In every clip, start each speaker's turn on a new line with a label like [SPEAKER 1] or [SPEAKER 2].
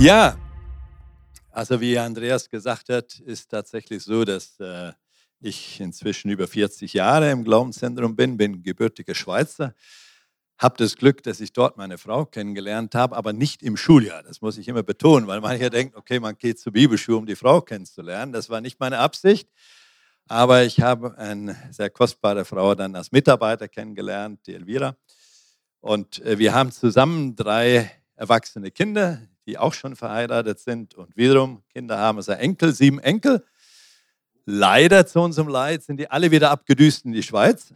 [SPEAKER 1] Ja, also wie Andreas gesagt hat, ist tatsächlich so, dass äh, ich inzwischen über 40 Jahre im Glaubenszentrum bin, bin gebürtiger Schweizer, habe das Glück, dass ich dort meine Frau kennengelernt habe, aber nicht im Schuljahr. Das muss ich immer betonen, weil mancher denkt, okay, man geht zur Bibelschule, um die Frau kennenzulernen. Das war nicht meine Absicht. Aber ich habe eine sehr kostbare Frau dann als Mitarbeiter kennengelernt, die Elvira. Und äh, wir haben zusammen drei erwachsene Kinder, die auch schon verheiratet sind und wiederum Kinder haben, also Enkel, sieben Enkel. Leider zu unserem Leid sind die alle wieder abgedüst in die Schweiz.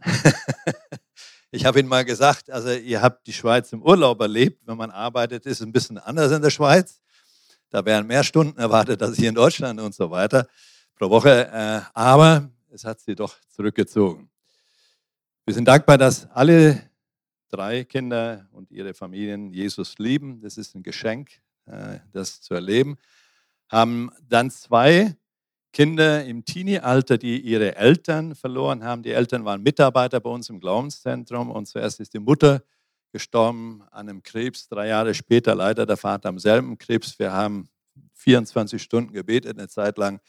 [SPEAKER 1] ich habe Ihnen mal gesagt, also ihr habt die Schweiz im Urlaub erlebt. Wenn man arbeitet, ist es ein bisschen anders in der Schweiz. Da werden mehr Stunden erwartet als hier in Deutschland und so weiter pro Woche. Äh, aber es hat sie doch zurückgezogen. Wir sind dankbar, dass alle drei Kinder und ihre Familien Jesus lieben. Das ist ein Geschenk, das zu erleben. Haben dann zwei Kinder im Teenie-Alter, die ihre Eltern verloren haben. Die Eltern waren Mitarbeiter bei uns im Glaubenszentrum und zuerst ist die Mutter gestorben an einem Krebs, drei Jahre später leider der Vater am selben Krebs. Wir haben 24 Stunden gebetet, eine Zeit lang.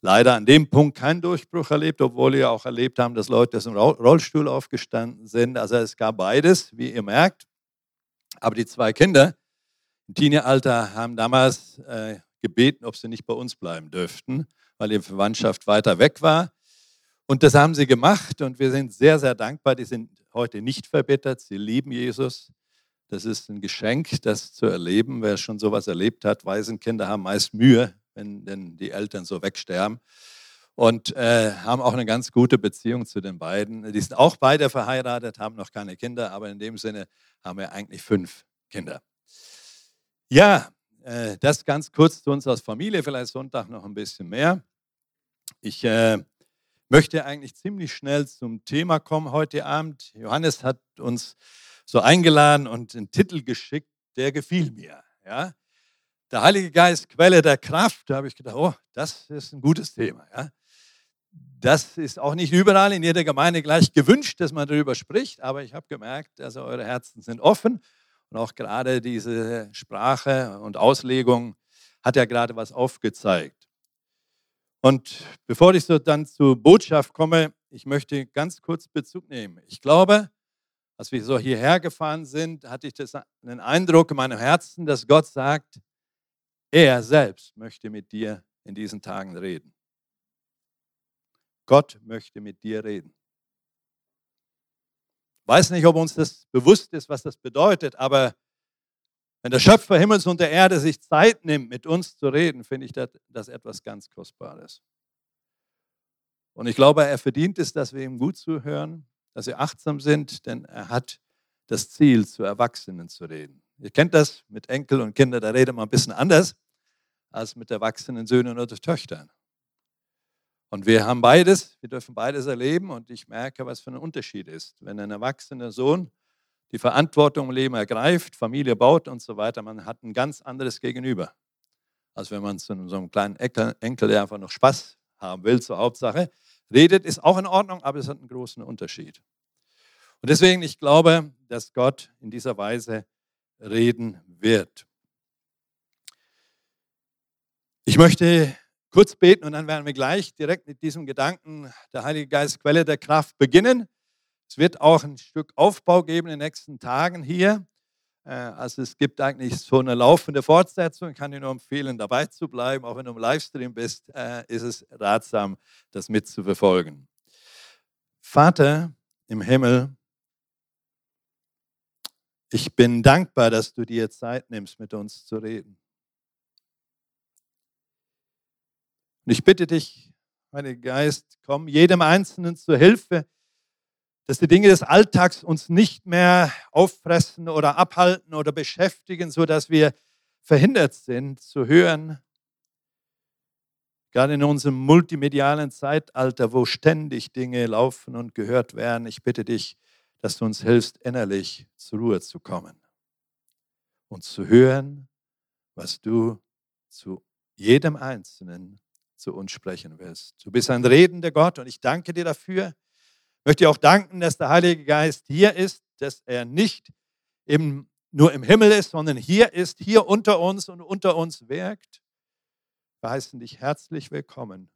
[SPEAKER 1] Leider an dem Punkt keinen Durchbruch erlebt, obwohl wir auch erlebt haben, dass Leute aus dem Rollstuhl aufgestanden sind. Also es gab beides, wie ihr merkt. Aber die zwei Kinder, im Teenie-Alter haben damals äh, gebeten, ob sie nicht bei uns bleiben dürften, weil ihre Verwandtschaft weiter weg war. Und das haben sie gemacht und wir sind sehr, sehr dankbar. Die sind heute nicht verbittert, sie lieben Jesus. Das ist ein Geschenk, das zu erleben. Wer schon sowas erlebt hat, Waisenkinder haben meist Mühe, wenn denn die Eltern so wegsterben. Und äh, haben auch eine ganz gute Beziehung zu den beiden. Die sind auch beide verheiratet, haben noch keine Kinder, aber in dem Sinne haben wir eigentlich fünf Kinder. Ja, äh, das ganz kurz zu uns als Familie, vielleicht Sonntag noch ein bisschen mehr. Ich äh, möchte eigentlich ziemlich schnell zum Thema kommen heute Abend. Johannes hat uns so eingeladen und einen Titel geschickt, der gefiel mir. Ja? Der Heilige Geist, Quelle der Kraft. Da habe ich gedacht, oh, das ist ein gutes Thema. Ja? Das ist auch nicht überall in jeder Gemeinde gleich gewünscht, dass man darüber spricht, aber ich habe gemerkt, also eure Herzen sind offen und auch gerade diese Sprache und Auslegung hat ja gerade was aufgezeigt. Und bevor ich so dann zur Botschaft komme, ich möchte ganz kurz Bezug nehmen. Ich glaube, als wir so hierher gefahren sind, hatte ich das, einen Eindruck in meinem Herzen, dass Gott sagt, er selbst möchte mit dir in diesen Tagen reden. Gott möchte mit dir reden weiß nicht, ob uns das bewusst ist, was das bedeutet, aber wenn der Schöpfer Himmels und der Erde sich Zeit nimmt, mit uns zu reden, finde ich das, das etwas ganz Kostbares. Und ich glaube, er verdient es, dass wir ihm gut zuhören, dass wir achtsam sind, denn er hat das Ziel, zu Erwachsenen zu reden. Ihr kennt das mit Enkel und Kindern, da redet man ein bisschen anders als mit erwachsenen Söhnen oder Töchtern. Und wir haben beides, wir dürfen beides erleben und ich merke, was für ein Unterschied ist. Wenn ein erwachsener Sohn die Verantwortung im Leben ergreift, Familie baut und so weiter, man hat ein ganz anderes Gegenüber, als wenn man zu so einem kleinen Enkel, der einfach noch Spaß haben will, zur Hauptsache, redet, ist auch in Ordnung, aber es hat einen großen Unterschied. Und deswegen, ich glaube, dass Gott in dieser Weise reden wird. Ich möchte kurz beten und dann werden wir gleich direkt mit diesem Gedanken der Heilige Geist Quelle der Kraft beginnen. Es wird auch ein Stück Aufbau geben in den nächsten Tagen hier. Äh, also es gibt eigentlich so eine laufende Fortsetzung. Ich kann dir nur empfehlen, dabei zu bleiben. Auch wenn du im Livestream bist, äh, ist es ratsam, das mitzuverfolgen. Vater im Himmel, ich bin dankbar, dass du dir Zeit nimmst, mit uns zu reden. Und ich bitte dich, Heiliger Geist, komm jedem Einzelnen zur Hilfe, dass die Dinge des Alltags uns nicht mehr auffressen oder abhalten oder beschäftigen, sodass wir verhindert sind zu hören. Gerade in unserem multimedialen Zeitalter, wo ständig Dinge laufen und gehört werden, ich bitte dich, dass du uns hilfst, innerlich zur Ruhe zu kommen und zu hören, was du zu jedem Einzelnen zu uns sprechen willst. Du bist ein redender Gott und ich danke dir dafür. Ich möchte dir auch danken, dass der Heilige Geist hier ist, dass er nicht im nur im Himmel ist, sondern hier ist, hier unter uns und unter uns wirkt. Wir heißen dich herzlich willkommen.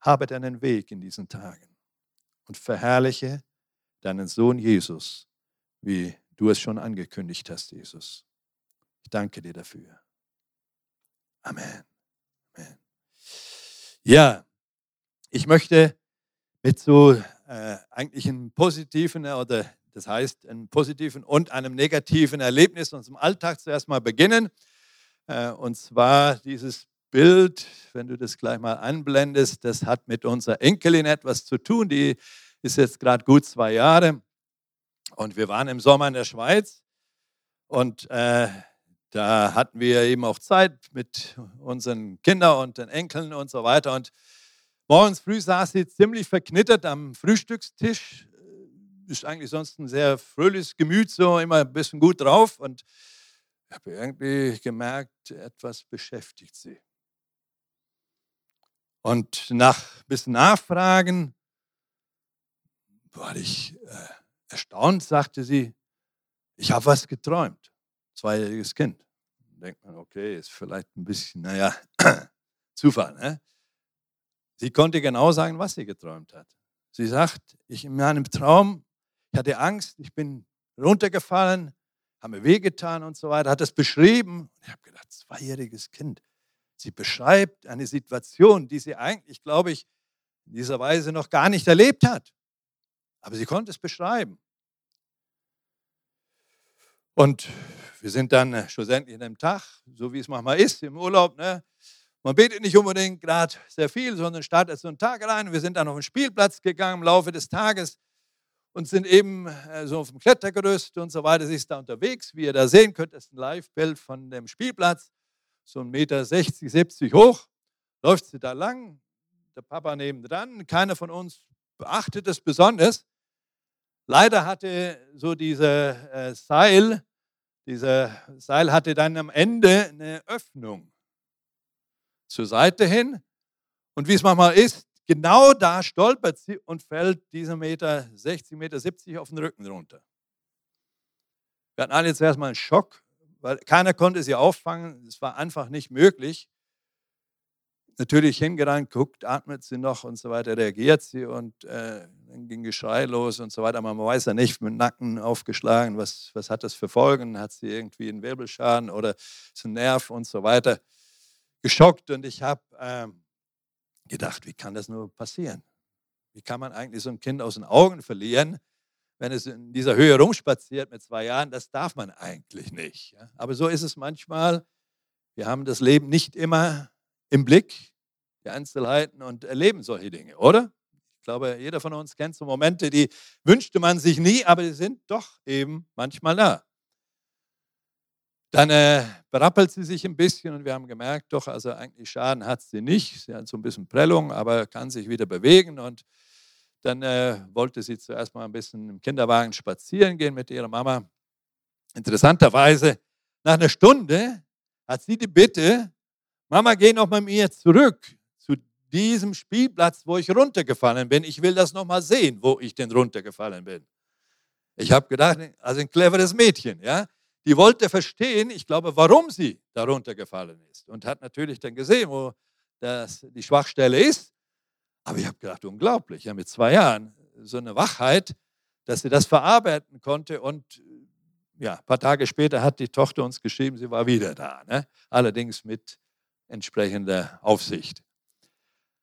[SPEAKER 1] Habe deinen Weg in diesen Tagen und verherrliche deinen Sohn Jesus, wie du es schon angekündigt hast, Jesus. Ich danke dir dafür. Amen. Amen. Ja, ich möchte mit so äh, eigentlich einem positiven oder das heißt einem positiven und einem negativen Erlebnis unserem Alltag zuerst mal beginnen. Äh, und zwar dieses Bild, wenn du das gleich mal anblendest, das hat mit unserer Enkelin etwas zu tun. Die ist jetzt gerade gut zwei Jahre. Und wir waren im Sommer in der Schweiz. Und äh, da hatten wir eben auch Zeit mit unseren Kindern und den Enkeln und so weiter. Und morgens früh saß sie ziemlich verknittert am Frühstückstisch. Ist eigentlich sonst ein sehr fröhliches Gemüt, so immer ein bisschen gut drauf. Und ich habe irgendwie gemerkt, etwas beschäftigt sie. Und nach ein bisschen Nachfragen war ich äh, erstaunt, sagte sie, ich habe was geträumt. Zweijähriges Kind. Denkt man, okay, ist vielleicht ein bisschen, naja, Zufall. Ne? Sie konnte genau sagen, was sie geträumt hat. Sie sagt, ich in meinem Traum, ich hatte Angst, ich bin runtergefallen, habe mir wehgetan und so weiter, hat das beschrieben. Ich habe gedacht, zweijähriges Kind. Sie beschreibt eine Situation, die sie eigentlich, glaube ich, in dieser Weise noch gar nicht erlebt hat. Aber sie konnte es beschreiben. Und wir sind dann äh, schlussendlich in einem Tag, so wie es manchmal ist im Urlaub. Ne? Man betet nicht unbedingt gerade sehr viel, sondern startet so einen Tag rein. Wir sind dann auf den Spielplatz gegangen im Laufe des Tages und sind eben äh, so auf dem Klettergerüst und so weiter. Sie ist da unterwegs. Wie ihr da sehen könnt, ist ein Live-Bild von dem Spielplatz so ein Meter 60, 70 hoch, läuft sie da lang, der Papa nebendran, keiner von uns beachtet es besonders. Leider hatte so dieser äh, Seil, dieser Seil hatte dann am Ende eine Öffnung zur Seite hin. Und wie es manchmal ist, genau da stolpert sie und fällt dieser Meter 60, Meter 70 auf den Rücken runter. Wir hatten alle jetzt erstmal einen Schock, weil keiner konnte sie auffangen. Es war einfach nicht möglich. Natürlich hingerannt, guckt, atmet sie noch und so weiter, reagiert sie und äh, dann ging Geschrei los und so weiter. Man weiß ja nicht, mit Nacken aufgeschlagen, was, was hat das für Folgen? Hat sie irgendwie einen Wirbelschaden oder ist ein Nerv und so weiter? Geschockt und ich habe äh, gedacht, wie kann das nur passieren? Wie kann man eigentlich so ein Kind aus den Augen verlieren? wenn es in dieser Höhe rumspaziert mit zwei Jahren, das darf man eigentlich nicht. Aber so ist es manchmal. Wir haben das Leben nicht immer im Blick, die Einzelheiten und erleben solche Dinge, oder? Ich glaube, jeder von uns kennt so Momente, die wünschte man sich nie, aber die sind doch eben manchmal da. Dann äh, berappelt sie sich ein bisschen und wir haben gemerkt, doch, also eigentlich Schaden hat sie nicht. Sie hat so ein bisschen Prellung, aber kann sich wieder bewegen und dann äh, wollte sie zuerst mal ein bisschen im Kinderwagen spazieren gehen mit ihrer Mama. Interessanterweise, nach einer Stunde hat sie die Bitte, Mama, geh noch mit mir zurück zu diesem Spielplatz, wo ich runtergefallen bin. Ich will das noch mal sehen, wo ich denn runtergefallen bin. Ich habe gedacht, also ein cleveres Mädchen, ja. Die wollte verstehen, ich glaube, warum sie da runtergefallen ist und hat natürlich dann gesehen, wo das die Schwachstelle ist aber ich habe gedacht, unglaublich, ja, mit zwei Jahren so eine Wachheit, dass sie das verarbeiten konnte. Und ja, ein paar Tage später hat die Tochter uns geschrieben, sie war wieder da. Ne? Allerdings mit entsprechender Aufsicht.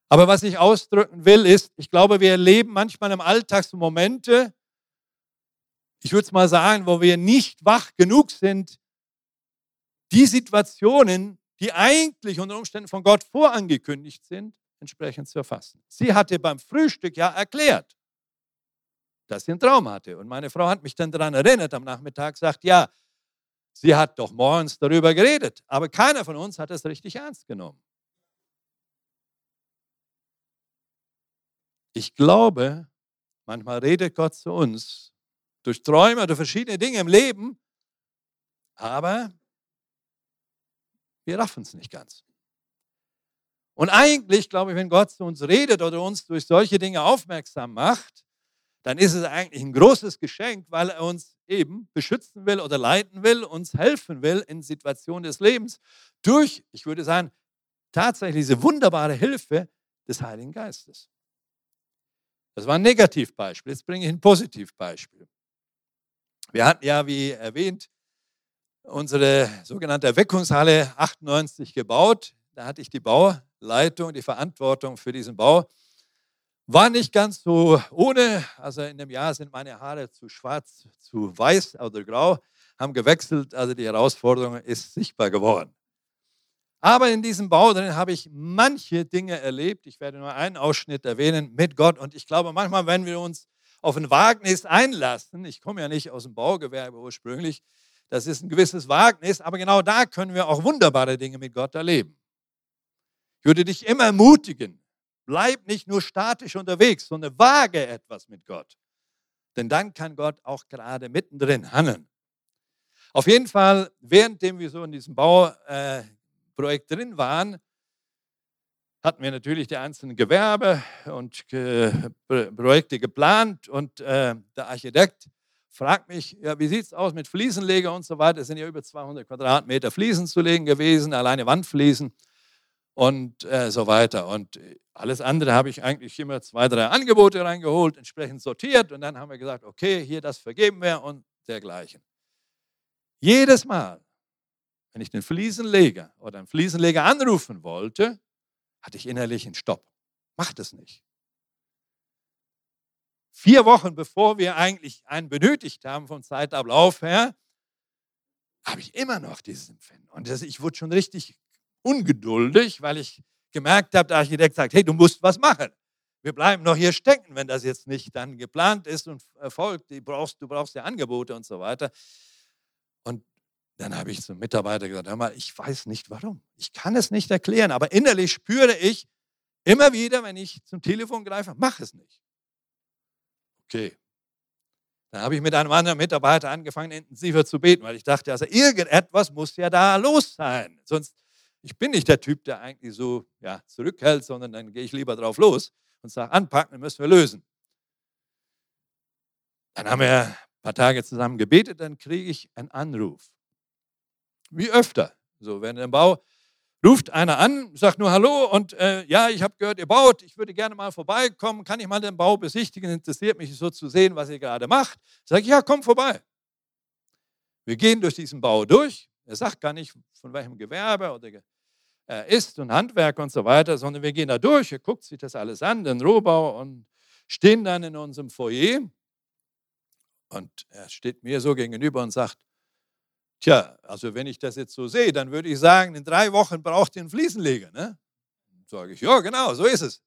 [SPEAKER 1] Aber was ich ausdrücken will, ist, ich glaube, wir erleben manchmal im Alltag so Momente, ich würde es mal sagen, wo wir nicht wach genug sind, die Situationen, die eigentlich unter Umständen von Gott vorangekündigt sind, entsprechend zu erfassen. Sie hatte beim Frühstück ja erklärt, dass sie einen Traum hatte. Und meine Frau hat mich dann daran erinnert am Nachmittag, sagt, ja, sie hat doch morgens darüber geredet, aber keiner von uns hat es richtig ernst genommen. Ich glaube, manchmal redet Gott zu uns durch Träume oder verschiedene Dinge im Leben, aber wir raffen es nicht ganz. Und eigentlich, glaube ich, wenn Gott zu uns redet oder uns durch solche Dinge aufmerksam macht, dann ist es eigentlich ein großes Geschenk, weil er uns eben beschützen will oder leiten will, uns helfen will in Situationen des Lebens durch, ich würde sagen, tatsächlich diese wunderbare Hilfe des Heiligen Geistes. Das war ein Negativbeispiel. Jetzt bringe ich ein Positivbeispiel. Wir hatten ja, wie erwähnt, unsere sogenannte Erweckungshalle 98 gebaut. Da hatte ich die Bauleitung, die Verantwortung für diesen Bau. War nicht ganz so ohne. Also in dem Jahr sind meine Haare zu schwarz, zu weiß oder grau, haben gewechselt. Also die Herausforderung ist sichtbar geworden. Aber in diesem Bau drin habe ich manche Dinge erlebt. Ich werde nur einen Ausschnitt erwähnen mit Gott. Und ich glaube, manchmal, wenn wir uns auf ein Wagnis einlassen, ich komme ja nicht aus dem Baugewerbe ursprünglich, das ist ein gewisses Wagnis, aber genau da können wir auch wunderbare Dinge mit Gott erleben. Ich würde dich immer ermutigen, Bleib nicht nur statisch unterwegs, sondern wage etwas mit Gott. Denn dann kann Gott auch gerade mittendrin handeln. Auf jeden Fall, währenddem wir so in diesem Bauprojekt äh, drin waren, hatten wir natürlich die einzelnen Gewerbe und äh, Projekte geplant und äh, der Architekt fragt mich, ja, wie sieht es aus mit Fliesenleger und so weiter. Es sind ja über 200 Quadratmeter Fliesen zu legen gewesen, alleine Wandfliesen und äh, so weiter. Und alles andere habe ich eigentlich immer zwei, drei Angebote reingeholt, entsprechend sortiert und dann haben wir gesagt, okay, hier das vergeben wir und dergleichen. Jedes Mal, wenn ich den Fliesenleger oder einen Fliesenleger anrufen wollte, hatte ich innerlich einen Stopp. Mach das nicht. Vier Wochen bevor wir eigentlich einen benötigt haben vom Zeitablauf her, habe ich immer noch dieses Empfinden. Und ich wurde schon richtig ungeduldig, weil ich gemerkt habe, der Architekt sagt, hey, du musst was machen. Wir bleiben noch hier stecken, wenn das jetzt nicht dann geplant ist und erfolgt. Du brauchst, du brauchst ja Angebote und so weiter. Und dann habe ich zum Mitarbeiter gesagt, hör mal, ich weiß nicht warum. Ich kann es nicht erklären, aber innerlich spüre ich immer wieder, wenn ich zum Telefon greife, mach es nicht. Okay. Dann habe ich mit einem anderen Mitarbeiter angefangen, intensiver zu beten, weil ich dachte, also irgendetwas muss ja da los sein. Sonst ich bin nicht der Typ, der eigentlich so ja, zurückhält, sondern dann gehe ich lieber drauf los und sage, anpacken, dann müssen wir lösen. Dann haben wir ein paar Tage zusammen gebetet, dann kriege ich einen Anruf. Wie öfter. So, wenn im Bau ruft einer an, sagt nur Hallo und äh, ja, ich habe gehört, ihr baut, ich würde gerne mal vorbeikommen, kann ich mal den Bau besichtigen, interessiert mich so zu sehen, was ihr gerade macht. Sage ich, ja, komm vorbei. Wir gehen durch diesen Bau durch, er sagt gar nicht, von welchem Gewerbe oder er ist und Handwerk und so weiter, sondern wir gehen da durch, er guckt sich das alles an, den Rohbau und stehen dann in unserem Foyer. Und er steht mir so gegenüber und sagt, tja, also wenn ich das jetzt so sehe, dann würde ich sagen, in drei Wochen braucht ihr einen Fliesenleger. Ne? Sage ich, ja, genau, so ist es.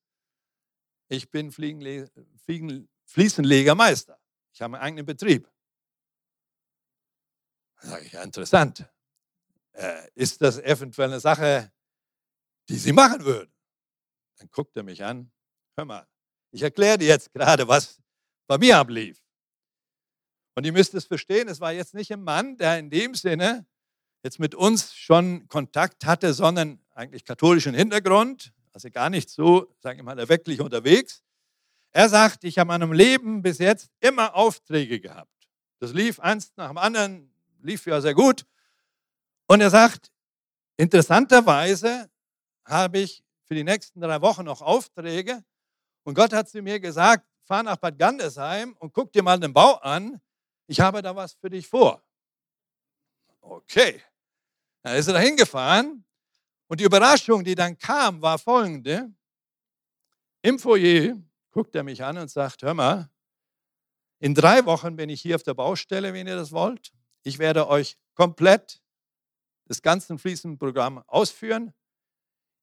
[SPEAKER 1] Ich bin Fliesenlegermeister. Ich habe meinen eigenen Betrieb. Sage ich, ja, interessant äh, ist das eventuell eine Sache, die Sie machen würden? Dann guckt er mich an, hör mal, ich erkläre dir jetzt gerade, was bei mir ablief. Und ihr müsst es verstehen, es war jetzt nicht ein Mann, der in dem Sinne jetzt mit uns schon Kontakt hatte, sondern eigentlich katholischen Hintergrund, also gar nicht so, sagen wir mal, wirklich unterwegs. Er sagt, ich habe in meinem Leben bis jetzt immer Aufträge gehabt. Das lief eins nach dem anderen, lief ja sehr gut. Und er sagt, interessanterweise habe ich für die nächsten drei Wochen noch Aufträge. Und Gott hat zu mir gesagt, fahr nach Bad Gandesheim und guck dir mal den Bau an. Ich habe da was für dich vor. Okay. Dann ist er da hingefahren. Und die Überraschung, die dann kam, war folgende. Im Foyer guckt er mich an und sagt, hör mal, in drei Wochen bin ich hier auf der Baustelle, wenn ihr das wollt. Ich werde euch komplett das ganze Fließenprogramm ausführen.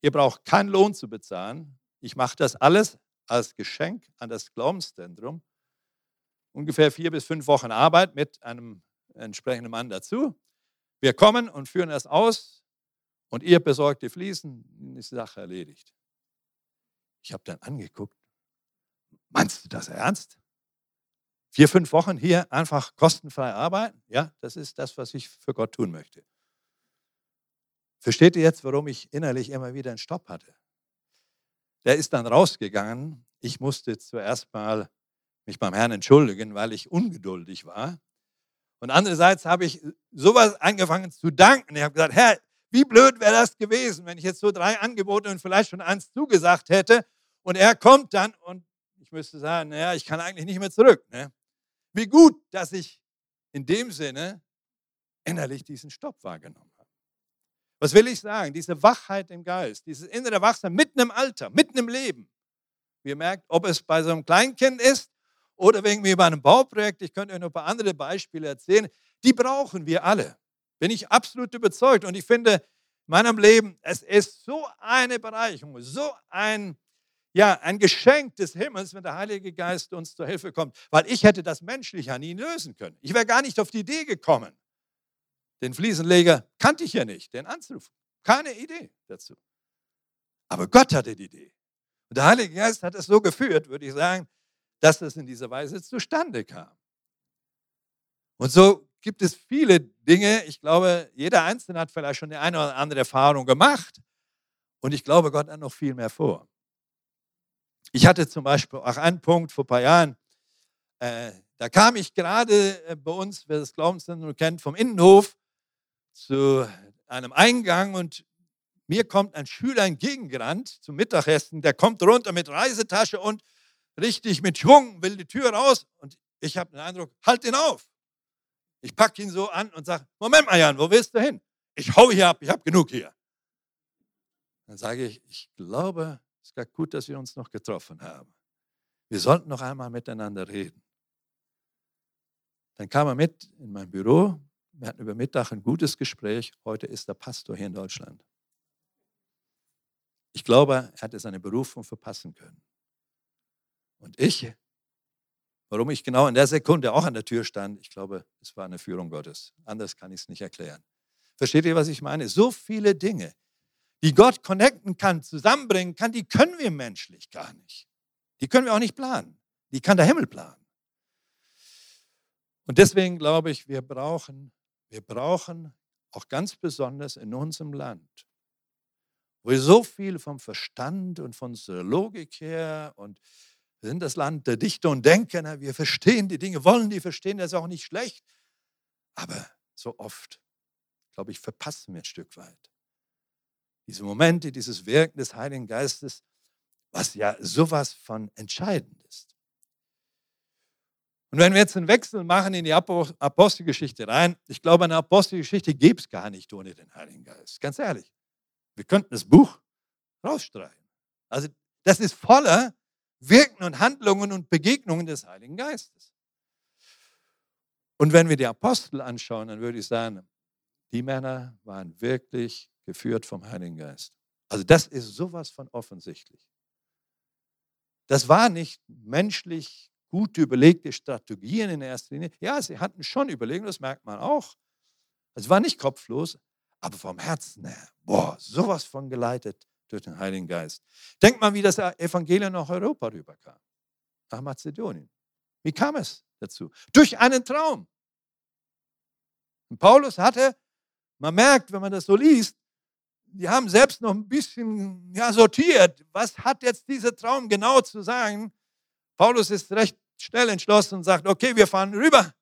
[SPEAKER 1] Ihr braucht keinen Lohn zu bezahlen. Ich mache das alles als Geschenk an das Glaubenszentrum. Ungefähr vier bis fünf Wochen Arbeit mit einem entsprechenden Mann dazu. Wir kommen und führen das aus und ihr besorgt die Fliesen, ist die Sache erledigt. Ich habe dann angeguckt, meinst du das ernst? Vier, fünf Wochen hier einfach kostenfrei arbeiten? Ja, das ist das, was ich für Gott tun möchte. Versteht ihr jetzt, warum ich innerlich immer wieder einen Stopp hatte? Der ist dann rausgegangen. Ich musste zuerst mal mich beim Herrn entschuldigen, weil ich ungeduldig war. Und andererseits habe ich sowas angefangen zu danken. Ich habe gesagt, Herr, wie blöd wäre das gewesen, wenn ich jetzt so drei Angebote und vielleicht schon eins zugesagt hätte und er kommt dann und ich müsste sagen, naja, ich kann eigentlich nicht mehr zurück. Ne? Wie gut, dass ich in dem Sinne innerlich diesen Stopp wahrgenommen habe. Was will ich sagen? Diese Wachheit im Geist, dieses innere Wachsein mitten im Alter, mitten im Leben. Wie ihr merkt, ob es bei so einem Kleinkind ist oder wegen mir bei einem Bauprojekt, ich könnte euch noch ein paar andere Beispiele erzählen, die brauchen wir alle. Bin ich absolut überzeugt. Und ich finde, in meinem Leben, es ist so eine Bereicherung, so ein, ja, ein Geschenk des Himmels, wenn der Heilige Geist uns zur Hilfe kommt. Weil ich hätte das menschlich ja nie lösen können. Ich wäre gar nicht auf die Idee gekommen. Den Fliesenleger kannte ich ja nicht, den anzurufen. Keine Idee dazu. Aber Gott hatte die Idee. Und der Heilige Geist hat es so geführt, würde ich sagen, dass es in dieser Weise zustande kam. Und so gibt es viele Dinge. Ich glaube, jeder Einzelne hat vielleicht schon die eine oder andere Erfahrung gemacht. Und ich glaube, Gott hat noch viel mehr vor. Ich hatte zum Beispiel auch einen Punkt vor ein paar Jahren. Äh, da kam ich gerade äh, bei uns, wer das Glaubenszentrum kennt, vom Innenhof zu einem Eingang und mir kommt ein Schüler entgegengerannt zum Mittagessen. Der kommt runter mit Reisetasche und richtig mit Schwung, will die Tür raus. Und ich habe den Eindruck, halt ihn auf. Ich packe ihn so an und sage, Moment mal, Jan, wo willst du hin? Ich hau hier ab, ich habe genug hier. Dann sage ich, ich glaube, es ist gut, dass wir uns noch getroffen haben. Wir sollten noch einmal miteinander reden. Dann kam er mit in mein Büro. Wir hatten über Mittag ein gutes Gespräch. Heute ist er Pastor hier in Deutschland. Ich glaube, er hätte seine Berufung verpassen können. Und ich Warum ich genau in der Sekunde auch an der Tür stand, ich glaube, es war eine Führung Gottes. Anders kann ich es nicht erklären. Versteht ihr, was ich meine? So viele Dinge, die Gott connecten kann, zusammenbringen kann, die können wir menschlich gar nicht. Die können wir auch nicht planen. Die kann der Himmel planen. Und deswegen glaube ich, wir brauchen, wir brauchen auch ganz besonders in unserem Land, wo wir so viel vom Verstand und von unserer Logik her und wir sind das Land der Dichter und Denker. Wir verstehen die Dinge, wollen die verstehen, das ist auch nicht schlecht. Aber so oft, glaube ich, verpassen wir ein Stück weit. Diese Momente, dieses Wirken des Heiligen Geistes, was ja sowas von entscheidend ist. Und wenn wir jetzt einen Wechsel machen in die Apostelgeschichte rein, ich glaube, eine Apostelgeschichte gibt es gar nicht ohne den Heiligen Geist. Ganz ehrlich. Wir könnten das Buch rausstreichen. Also das ist voller Wirken und Handlungen und Begegnungen des Heiligen Geistes. Und wenn wir die Apostel anschauen, dann würde ich sagen, die Männer waren wirklich geführt vom Heiligen Geist. Also das ist sowas von offensichtlich. Das war nicht menschlich gut überlegte Strategien in erster Linie. Ja, sie hatten schon Überlegungen, das merkt man auch. Es war nicht kopflos, aber vom Herzen her, boah, sowas von geleitet durch den Heiligen Geist. Denkt mal, wie das Evangelium nach Europa rüberkam, nach Mazedonien. Wie kam es dazu? Durch einen Traum. Und Paulus hatte, man merkt, wenn man das so liest, die haben selbst noch ein bisschen ja, sortiert, was hat jetzt dieser Traum genau zu sagen. Paulus ist recht schnell entschlossen und sagt, okay, wir fahren rüber.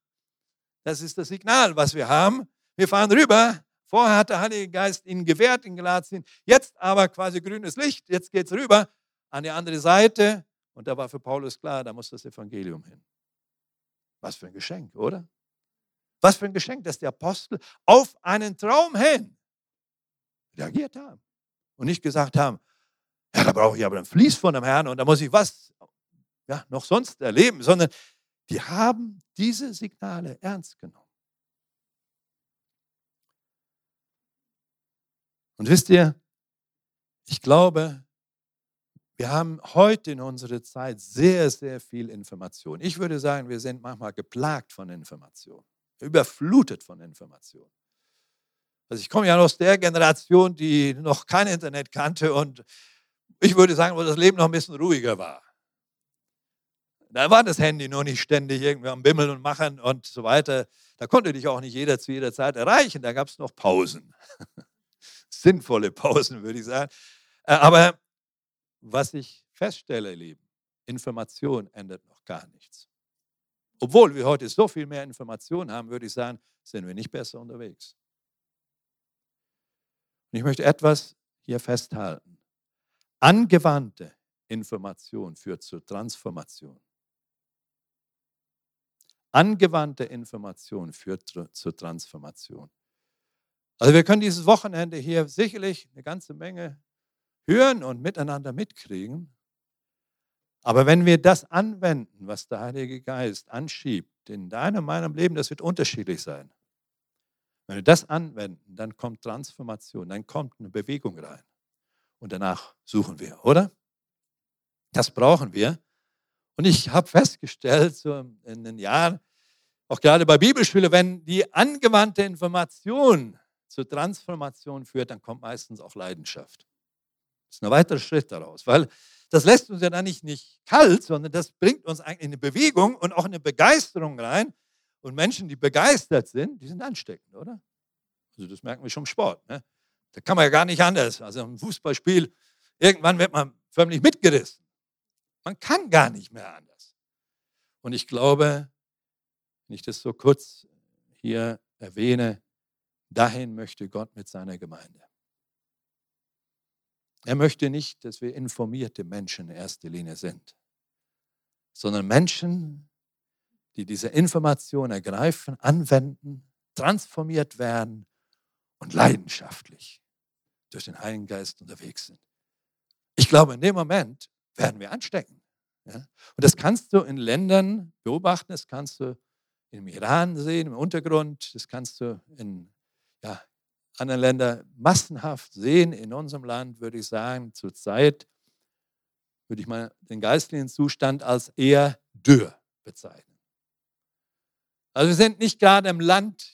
[SPEAKER 1] Das ist das Signal, was wir haben. Wir fahren rüber Vorher hat der Heilige Geist ihnen gewährt in Galatien. Jetzt aber quasi grünes Licht. Jetzt geht es rüber an die andere Seite. Und da war für Paulus klar, da muss das Evangelium hin. Was für ein Geschenk, oder? Was für ein Geschenk, dass die Apostel auf einen Traum hin reagiert haben und nicht gesagt haben, ja, da brauche ich aber ein Fließ von dem Herrn und da muss ich was ja, noch sonst erleben, sondern die haben diese Signale ernst genommen. Und wisst ihr, ich glaube, wir haben heute in unserer Zeit sehr, sehr viel Information. Ich würde sagen, wir sind manchmal geplagt von Information, überflutet von Information. Also ich komme ja aus der Generation, die noch kein Internet kannte und ich würde sagen, wo das Leben noch ein bisschen ruhiger war. Da war das Handy noch nicht ständig irgendwie am Bimmeln und Machen und so weiter. Da konnte dich auch nicht jeder zu jeder Zeit erreichen. Da gab es noch Pausen. sinnvolle Pausen, würde ich sagen. Äh, aber was ich feststelle, Lieben, Information ändert noch gar nichts. Obwohl wir heute so viel mehr Informationen haben, würde ich sagen, sind wir nicht besser unterwegs. Ich möchte etwas hier festhalten. Angewandte Information führt zur Transformation. Angewandte Information führt zur Transformation. Also wir können dieses Wochenende hier sicherlich eine ganze Menge hören und miteinander mitkriegen. Aber wenn wir das anwenden, was der Heilige Geist anschiebt, in deinem, meinem Leben, das wird unterschiedlich sein. Wenn wir das anwenden, dann kommt Transformation, dann kommt eine Bewegung rein. Und danach suchen wir, oder? Das brauchen wir. Und ich habe festgestellt, so in den Jahren, auch gerade bei Bibelschule, wenn die angewandte Information zur Transformation führt, dann kommt meistens auch Leidenschaft. Das ist ein weiterer Schritt daraus, weil das lässt uns ja dann nicht, nicht kalt, sondern das bringt uns eigentlich in eine Bewegung und auch eine Begeisterung rein. Und Menschen, die begeistert sind, die sind ansteckend, oder? Also das merken wir schon im Sport. Ne? Da kann man ja gar nicht anders. Also im Fußballspiel, irgendwann wird man förmlich mitgerissen. Man kann gar nicht mehr anders. Und ich glaube, wenn ich das so kurz hier erwähne, dahin möchte Gott mit seiner Gemeinde. Er möchte nicht, dass wir informierte Menschen in erster Linie sind, sondern Menschen, die diese Information ergreifen, anwenden, transformiert werden und leidenschaftlich durch den Heiligen Geist unterwegs sind. Ich glaube, in dem Moment werden wir anstecken. Ja? Und das kannst du in Ländern beobachten, das kannst du im Iran sehen, im Untergrund, das kannst du in ja, anderen Ländern massenhaft sehen. In unserem Land würde ich sagen, zurzeit würde ich mal den geistlichen Zustand als eher dürr bezeichnen. Also wir sind nicht gerade im Land,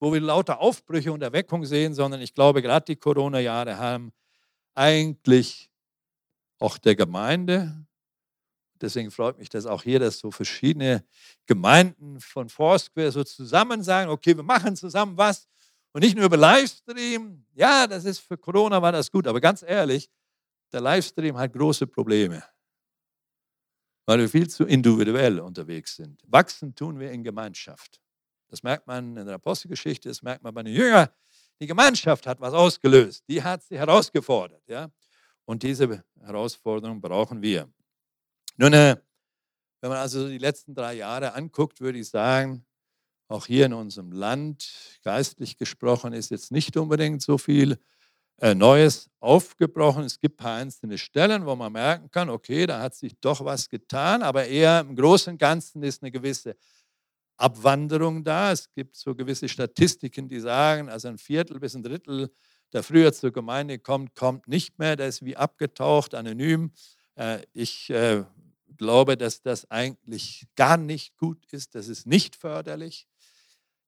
[SPEAKER 1] wo wir lauter Aufbrüche und Erweckung sehen, sondern ich glaube, gerade die Corona-Jahre haben eigentlich auch der Gemeinde, deswegen freut mich das auch hier, dass so verschiedene Gemeinden von Foursquare so zusammen sagen, okay, wir machen zusammen was und nicht nur über Livestream. Ja, das ist für Corona war das gut, aber ganz ehrlich, der Livestream hat große Probleme, weil wir viel zu individuell unterwegs sind. Wachsen tun wir in Gemeinschaft. Das merkt man in der Apostelgeschichte, das merkt man bei den Jüngern. Die Gemeinschaft hat was ausgelöst, die hat sie herausgefordert. Ja? Und diese Herausforderung brauchen wir. Nun, wenn man also die letzten drei Jahre anguckt, würde ich sagen, auch hier in unserem Land, geistlich gesprochen, ist jetzt nicht unbedingt so viel äh, Neues aufgebrochen. Es gibt ein paar einzelne Stellen, wo man merken kann, okay, da hat sich doch was getan, aber eher im Großen und Ganzen ist eine gewisse Abwanderung da. Es gibt so gewisse Statistiken, die sagen, also ein Viertel bis ein Drittel, der früher zur Gemeinde kommt, kommt nicht mehr, der ist wie abgetaucht, anonym. Äh, ich äh, glaube, dass das eigentlich gar nicht gut ist, das ist nicht förderlich.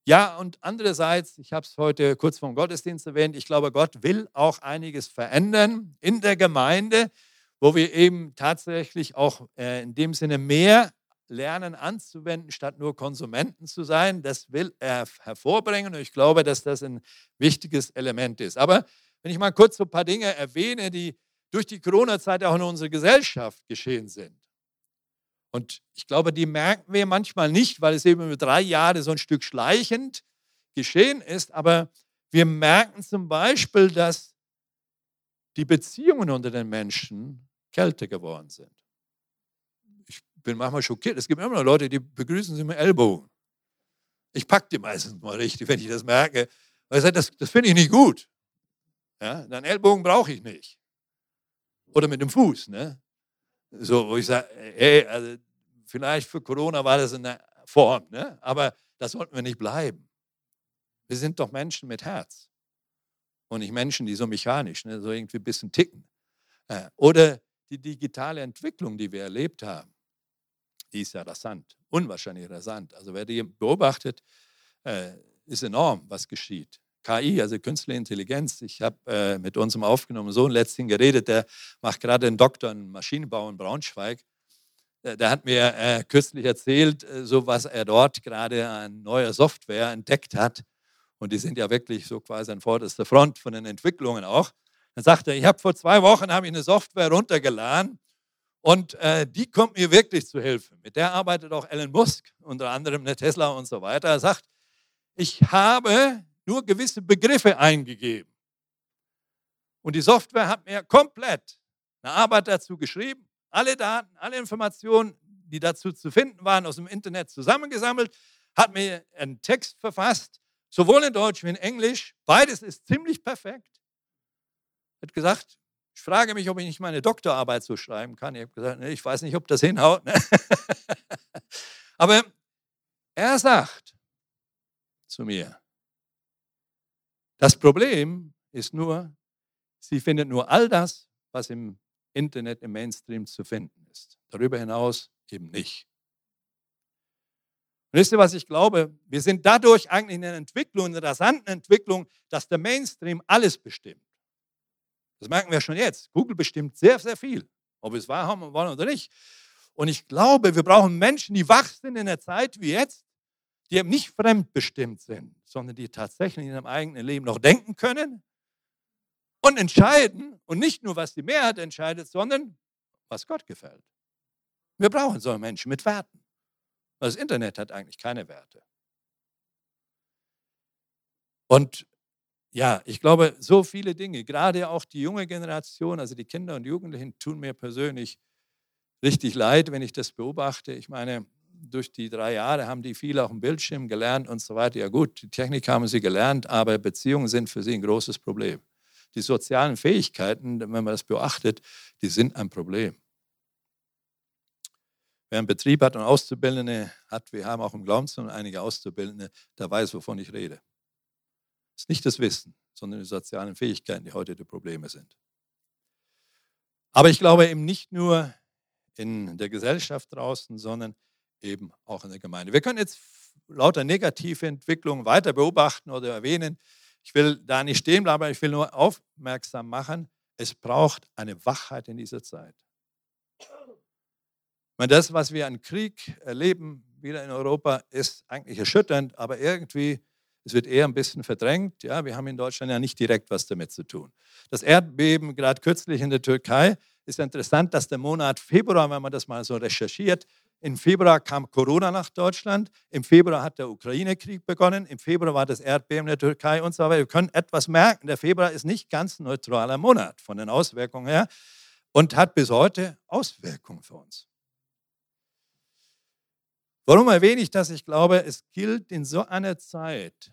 [SPEAKER 1] Ja, und andererseits, ich habe es heute kurz vom Gottesdienst erwähnt, ich glaube, Gott will auch einiges verändern in der Gemeinde, wo wir eben tatsächlich auch äh, in dem Sinne mehr lernen anzuwenden, statt nur Konsumenten zu sein. Das will er hervorbringen und ich glaube, dass das ein wichtiges Element ist. Aber wenn ich mal kurz so ein paar Dinge erwähne, die durch die Corona-Zeit auch in unserer Gesellschaft geschehen sind. Und ich glaube, die merken wir manchmal nicht, weil es eben über drei Jahre so ein Stück schleichend geschehen ist. Aber wir merken zum Beispiel, dass die Beziehungen unter den Menschen kälter geworden sind. Ich bin manchmal schockiert. Es gibt immer noch Leute, die begrüßen sie mit Ellbogen. Ich packe die meistens mal richtig, wenn ich das merke. Weil ich sage, das, das finde ich nicht gut. Ja, dann Ellbogen brauche ich nicht. Oder mit dem Fuß. Ne? So, wo ich sage, hey, also vielleicht für Corona war das in der Form, ne? aber das sollten wir nicht bleiben. Wir sind doch Menschen mit Herz und nicht Menschen, die so mechanisch, ne, so irgendwie ein bisschen ticken. Äh, oder die digitale Entwicklung, die wir erlebt haben, die ist ja rasant, unwahrscheinlich rasant. Also wer die beobachtet, äh, ist enorm, was geschieht. KI, also künstliche Intelligenz. Ich habe äh, mit unserem aufgenommenen Sohn letztens geredet, der macht gerade einen Doktor in Maschinenbau in Braunschweig. Der, der hat mir äh, kürzlich erzählt, äh, so was er dort gerade an neuer Software entdeckt hat. Und die sind ja wirklich so quasi an vorderster Front von den Entwicklungen auch. Dann sagte er, ich habe vor zwei Wochen ich eine Software runtergeladen Und äh, die kommt mir wirklich zu Hilfe. Mit der arbeitet auch Elon Musk, unter anderem der Tesla und so weiter. Er sagt, ich habe nur gewisse Begriffe eingegeben. Und die Software hat mir komplett eine Arbeit dazu geschrieben, alle Daten, alle Informationen, die dazu zu finden waren, aus dem Internet zusammengesammelt, hat mir einen Text verfasst, sowohl in Deutsch wie in Englisch. Beides ist ziemlich perfekt. Hat gesagt, ich frage mich, ob ich nicht meine Doktorarbeit so schreiben kann. Ich habe gesagt, ich weiß nicht, ob das hinhaut. Ne? Aber er sagt zu mir, das Problem ist nur, sie findet nur all das, was im Internet, im Mainstream zu finden ist. Darüber hinaus eben nicht. Und wisst ihr, was ich glaube? Wir sind dadurch eigentlich in einer Entwicklung, in einer rasanten Entwicklung, dass der Mainstream alles bestimmt. Das merken wir schon jetzt. Google bestimmt sehr, sehr viel, ob wir es wahrhaben wollen oder nicht. Und ich glaube, wir brauchen Menschen, die wach sind in einer Zeit wie jetzt, die eben nicht fremdbestimmt sind, sondern die tatsächlich in ihrem eigenen Leben noch denken können und entscheiden. Und nicht nur, was die Mehrheit entscheidet, sondern was Gott gefällt. Wir brauchen solche Menschen mit Werten. Das Internet hat eigentlich keine Werte. Und ja, ich glaube, so viele Dinge, gerade auch die junge Generation, also die Kinder und Jugendlichen, tun mir persönlich richtig leid, wenn ich das beobachte. Ich meine, durch die drei Jahre haben die viel auf dem Bildschirm gelernt und so weiter. Ja gut, die Technik haben sie gelernt, aber Beziehungen sind für sie ein großes Problem. Die sozialen Fähigkeiten, wenn man das beachtet, die sind ein Problem. Wer einen Betrieb hat und Auszubildende hat, wir haben auch im Glaubenszentrum einige Auszubildende, der weiß, wovon ich rede. Es ist nicht das Wissen, sondern die sozialen Fähigkeiten, die heute die Probleme sind. Aber ich glaube eben nicht nur in der Gesellschaft draußen, sondern eben auch in der Gemeinde. Wir können jetzt lauter negative Entwicklungen weiter beobachten oder erwähnen. Ich will da nicht stehen bleiben, aber ich will nur aufmerksam machen, es braucht eine Wachheit in dieser Zeit. Meine, das, was wir an Krieg erleben, wieder in Europa, ist eigentlich erschütternd, aber irgendwie, es wird eher ein bisschen verdrängt. Ja, wir haben in Deutschland ja nicht direkt was damit zu tun. Das Erdbeben, gerade kürzlich in der Türkei, ist interessant, dass der Monat Februar, wenn man das mal so recherchiert, im Februar kam Corona nach Deutschland, im Februar hat der Ukraine-Krieg begonnen, im Februar war das Erdbeben in der Türkei und so weiter. Wir können etwas merken, der Februar ist nicht ganz ein neutraler Monat von den Auswirkungen her und hat bis heute Auswirkungen für uns. Warum erwähne ich das? Ich glaube, es gilt in so einer Zeit,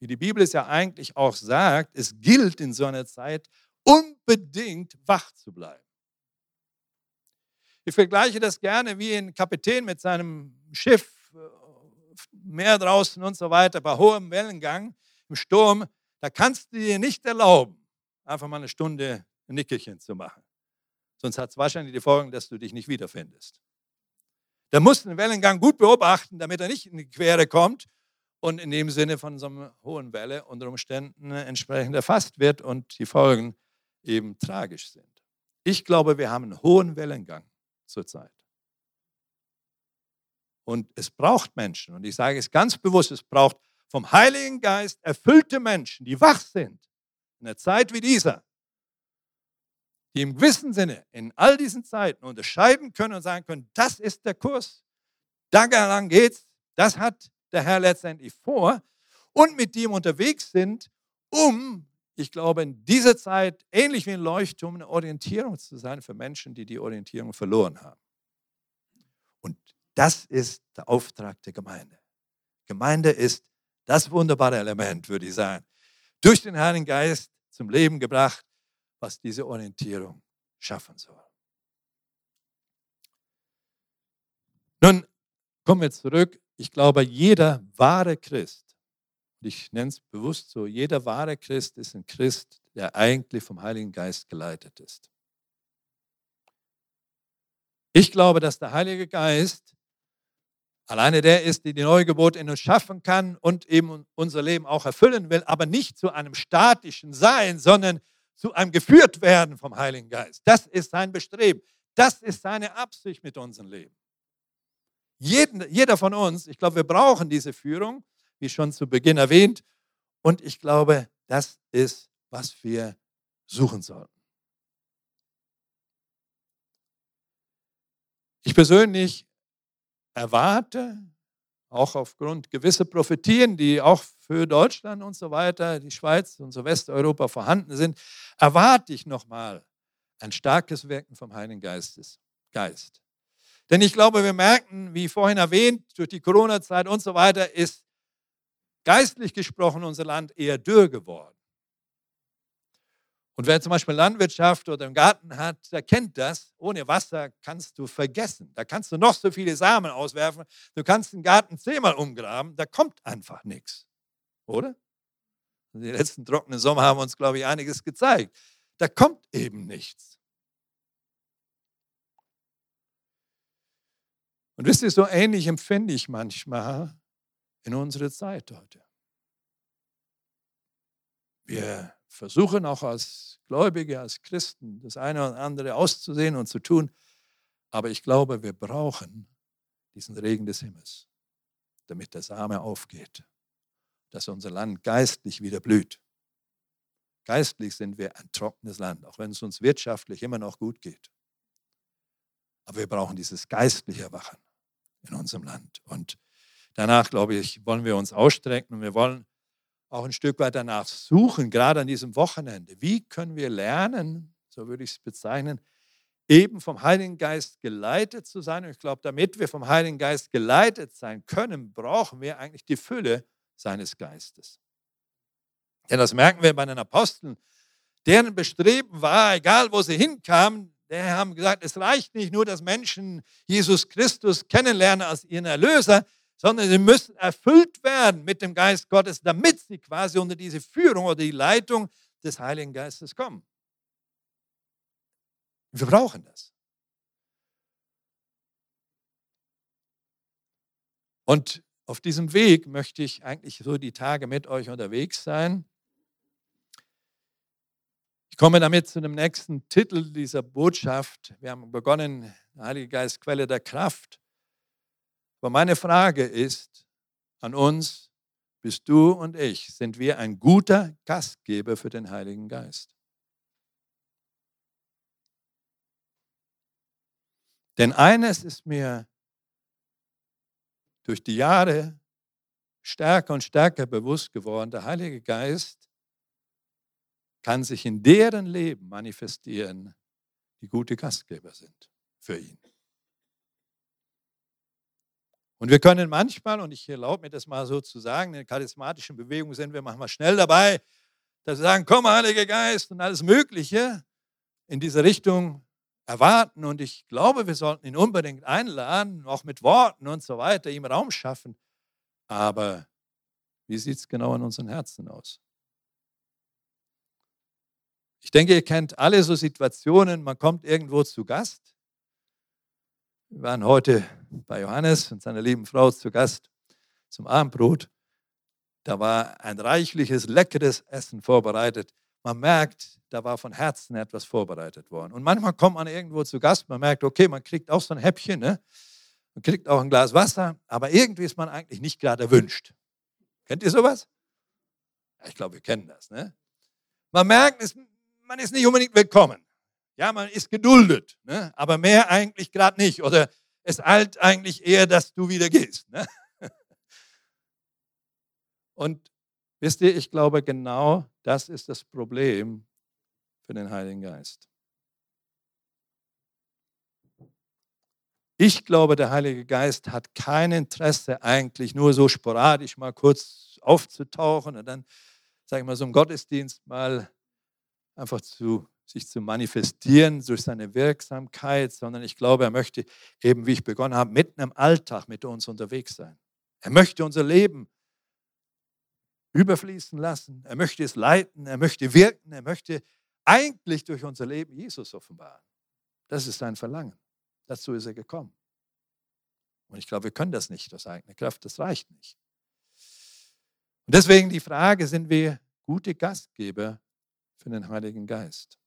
[SPEAKER 1] wie die Bibel es ja eigentlich auch sagt, es gilt in so einer Zeit unbedingt wach zu bleiben. Ich vergleiche das gerne wie ein Kapitän mit seinem Schiff, äh, Meer draußen und so weiter, bei hohem Wellengang, im Sturm. Da kannst du dir nicht erlauben, einfach mal eine Stunde ein Nickerchen zu machen. Sonst hat es wahrscheinlich die Folge, dass du dich nicht wiederfindest. Der muss den Wellengang gut beobachten, damit er nicht in die Quere kommt und in dem Sinne von so einer hohen Welle unter Umständen entsprechend erfasst wird und die Folgen eben tragisch sind. Ich glaube, wir haben einen hohen Wellengang zurzeit. Und es braucht Menschen, und ich sage es ganz bewusst, es braucht vom Heiligen Geist erfüllte Menschen, die wach sind in einer Zeit wie dieser, die im gewissen Sinne in all diesen Zeiten unterscheiden können und sagen können, das ist der Kurs, da lang geht's, das hat der Herr letztendlich vor und mit dem unterwegs sind, um, ich glaube, in dieser Zeit ähnlich wie ein Leuchtturm eine Orientierung zu sein für Menschen, die die Orientierung verloren haben. Und das ist der Auftrag der Gemeinde. Gemeinde ist das wunderbare Element, würde ich sagen, durch den Heiligen Geist zum Leben gebracht was diese Orientierung schaffen soll. Nun kommen wir zurück. Ich glaube, jeder wahre Christ, ich nenne es bewusst so, jeder wahre Christ ist ein Christ, der eigentlich vom Heiligen Geist geleitet ist. Ich glaube, dass der Heilige Geist alleine der ist, der die Neugeburt in uns schaffen kann und eben unser Leben auch erfüllen will, aber nicht zu einem statischen Sein, sondern zu einem geführt werden vom Heiligen Geist. Das ist sein Bestreben. Das ist seine Absicht mit unserem Leben. Jeden, jeder von uns, ich glaube, wir brauchen diese Führung, wie schon zu Beginn erwähnt. Und ich glaube, das ist, was wir suchen sollten. Ich persönlich erwarte, auch aufgrund gewisser Prophetien, die auch für Deutschland und so weiter, die Schweiz und so Westeuropa vorhanden sind, erwarte ich nochmal ein starkes Wirken vom Heiligen Geistes, Geist. Denn ich glaube, wir merken, wie vorhin erwähnt, durch die Corona-Zeit und so weiter ist geistlich gesprochen unser Land eher dürr geworden. Und wer zum Beispiel Landwirtschaft oder einen Garten hat, der kennt das. Ohne Wasser kannst du vergessen. Da kannst du noch so viele Samen auswerfen. Du kannst den Garten zehnmal umgraben. Da kommt einfach nichts. Oder? Die letzten trockenen Sommer haben uns, glaube ich, einiges gezeigt. Da kommt eben nichts. Und wisst ihr, so ähnlich empfinde ich manchmal in unserer Zeit heute. Wir versuchen auch als Gläubige, als Christen das eine oder andere auszusehen und zu tun. Aber ich glaube, wir brauchen diesen Regen des Himmels, damit der Same aufgeht, dass unser Land geistlich wieder blüht. Geistlich sind wir ein trockenes Land, auch wenn es uns wirtschaftlich immer noch gut geht. Aber wir brauchen dieses geistliche Erwachen in unserem Land. Und danach, glaube ich, wollen wir uns ausstrecken und wir wollen auch ein Stück weit danach suchen, gerade an diesem Wochenende. Wie können wir lernen, so würde ich es bezeichnen, eben vom Heiligen Geist geleitet zu sein? Und ich glaube, damit wir vom Heiligen Geist geleitet sein können, brauchen wir eigentlich die Fülle seines Geistes. Denn das merken wir bei den Aposteln. Deren Bestreben war, egal wo sie hinkamen, die haben gesagt, es reicht nicht nur, dass Menschen Jesus Christus kennenlernen als ihren Erlöser, sondern sie müssen erfüllt werden mit dem Geist Gottes, damit sie quasi unter diese Führung oder die Leitung des Heiligen Geistes kommen. Wir brauchen das. Und auf diesem Weg möchte ich eigentlich so die Tage mit euch unterwegs sein. Ich komme damit zu dem nächsten Titel dieser Botschaft. Wir haben begonnen, Heilige Geist, Quelle der Kraft. Aber meine Frage ist an uns, bist du und ich, sind wir ein guter Gastgeber für den Heiligen Geist? Denn eines ist mir durch die Jahre stärker und stärker bewusst geworden, der Heilige Geist kann sich in deren Leben manifestieren, die gute Gastgeber sind für ihn. Und wir können manchmal, und ich erlaube mir das mal so zu sagen, in charismatischen Bewegungen sind wir manchmal schnell dabei, dass wir sagen, komm, Heiliger Geist und alles Mögliche in diese Richtung erwarten. Und ich glaube, wir sollten ihn unbedingt einladen, auch mit Worten und so weiter, ihm Raum schaffen. Aber wie sieht es genau in unseren Herzen aus? Ich denke, ihr kennt alle so Situationen, man kommt irgendwo zu Gast wir waren heute bei Johannes und seiner lieben Frau zu Gast zum Abendbrot. Da war ein reichliches, leckeres Essen vorbereitet. Man merkt, da war von Herzen etwas vorbereitet worden. Und manchmal kommt man irgendwo zu Gast, man merkt, okay, man kriegt auch so ein Häppchen, ne? man kriegt auch ein Glas Wasser, aber irgendwie ist man eigentlich nicht gerade erwünscht. Kennt ihr sowas? Ich glaube, wir kennen das. Ne? Man merkt, man ist nicht unbedingt willkommen. Ja, man ist geduldet, ne? aber mehr eigentlich gerade nicht. Oder es eilt eigentlich eher, dass du wieder gehst. Ne? Und wisst ihr, ich glaube, genau das ist das Problem für den Heiligen Geist. Ich glaube, der Heilige Geist hat kein Interesse eigentlich nur so sporadisch mal kurz aufzutauchen und dann, sage ich mal, so im Gottesdienst mal einfach zu sich zu manifestieren durch seine Wirksamkeit, sondern ich glaube, er möchte eben, wie ich begonnen habe, mitten im Alltag mit uns unterwegs sein. Er möchte unser Leben überfließen lassen. Er möchte es leiten. Er möchte wirken. Er möchte eigentlich durch unser Leben Jesus offenbaren. Das ist sein Verlangen. Dazu ist er gekommen. Und ich glaube, wir können das nicht aus eigener Kraft. Das reicht nicht. Und deswegen die Frage, sind wir gute Gastgeber für den Heiligen Geist?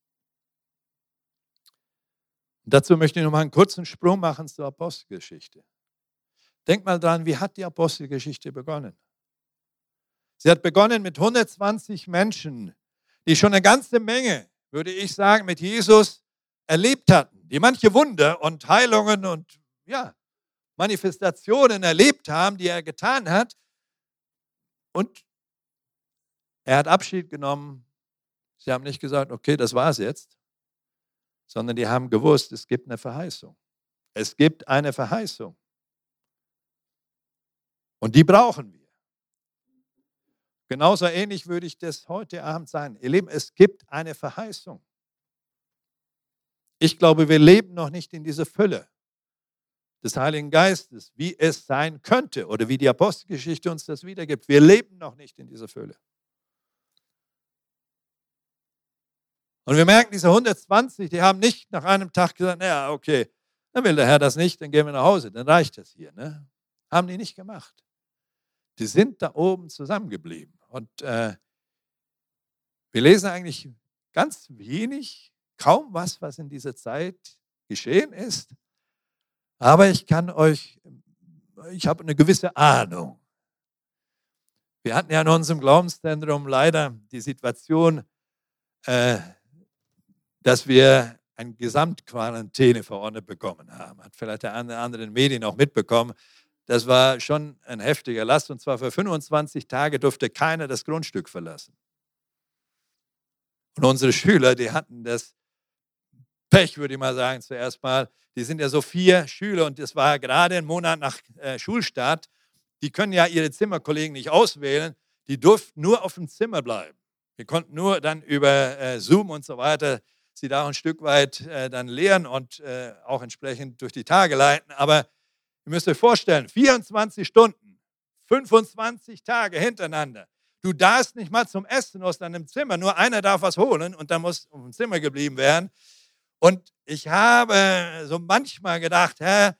[SPEAKER 1] Dazu möchte ich noch mal einen kurzen Sprung machen zur Apostelgeschichte. Denk mal dran, wie hat die Apostelgeschichte begonnen? Sie hat begonnen mit 120 Menschen, die schon eine ganze Menge, würde ich sagen, mit Jesus erlebt hatten, die manche Wunder und Heilungen und ja, Manifestationen erlebt haben, die er getan hat. Und er hat Abschied genommen. Sie haben nicht gesagt, okay, das war's jetzt, sondern die haben gewusst, es gibt eine Verheißung. Es gibt eine Verheißung. Und die brauchen wir. Genauso ähnlich würde ich das heute Abend sagen. Ihr Lieben, es gibt eine Verheißung. Ich glaube, wir leben noch nicht in dieser Fülle des Heiligen Geistes, wie es sein könnte oder wie die Apostelgeschichte uns das wiedergibt. Wir leben noch nicht in dieser Fülle. Und wir merken, diese 120, die haben nicht nach einem Tag gesagt, naja, okay, dann will der Herr das nicht, dann gehen wir nach Hause, dann reicht das hier. Ne? Haben die nicht gemacht. Die sind da oben zusammengeblieben. Und äh, wir lesen eigentlich ganz wenig, kaum was, was in dieser Zeit geschehen ist. Aber ich kann euch, ich habe eine gewisse Ahnung. Wir hatten ja in unserem Glaubenszentrum leider die Situation, äh, dass wir eine Gesamtquarantäne verordnet bekommen haben. Hat vielleicht der andere anderen Medien auch mitbekommen. Das war schon ein heftiger Last und zwar für 25 Tage durfte keiner das Grundstück verlassen. Und unsere Schüler, die hatten das Pech, würde ich mal sagen, zuerst mal. Die sind ja so vier Schüler und das war gerade ein Monat nach äh, Schulstart. Die können ja ihre Zimmerkollegen nicht auswählen. Die durften nur auf dem Zimmer bleiben. Wir konnten nur dann über äh, Zoom und so weiter sie da ein Stück weit äh, dann lehren und äh, auch entsprechend durch die Tage leiten. Aber Ihr müsst euch vorstellen, 24 Stunden, 25 Tage hintereinander. Du darfst nicht mal zum Essen aus deinem Zimmer. Nur einer darf was holen und dann muss im Zimmer geblieben werden. Und ich habe so manchmal gedacht, Herr,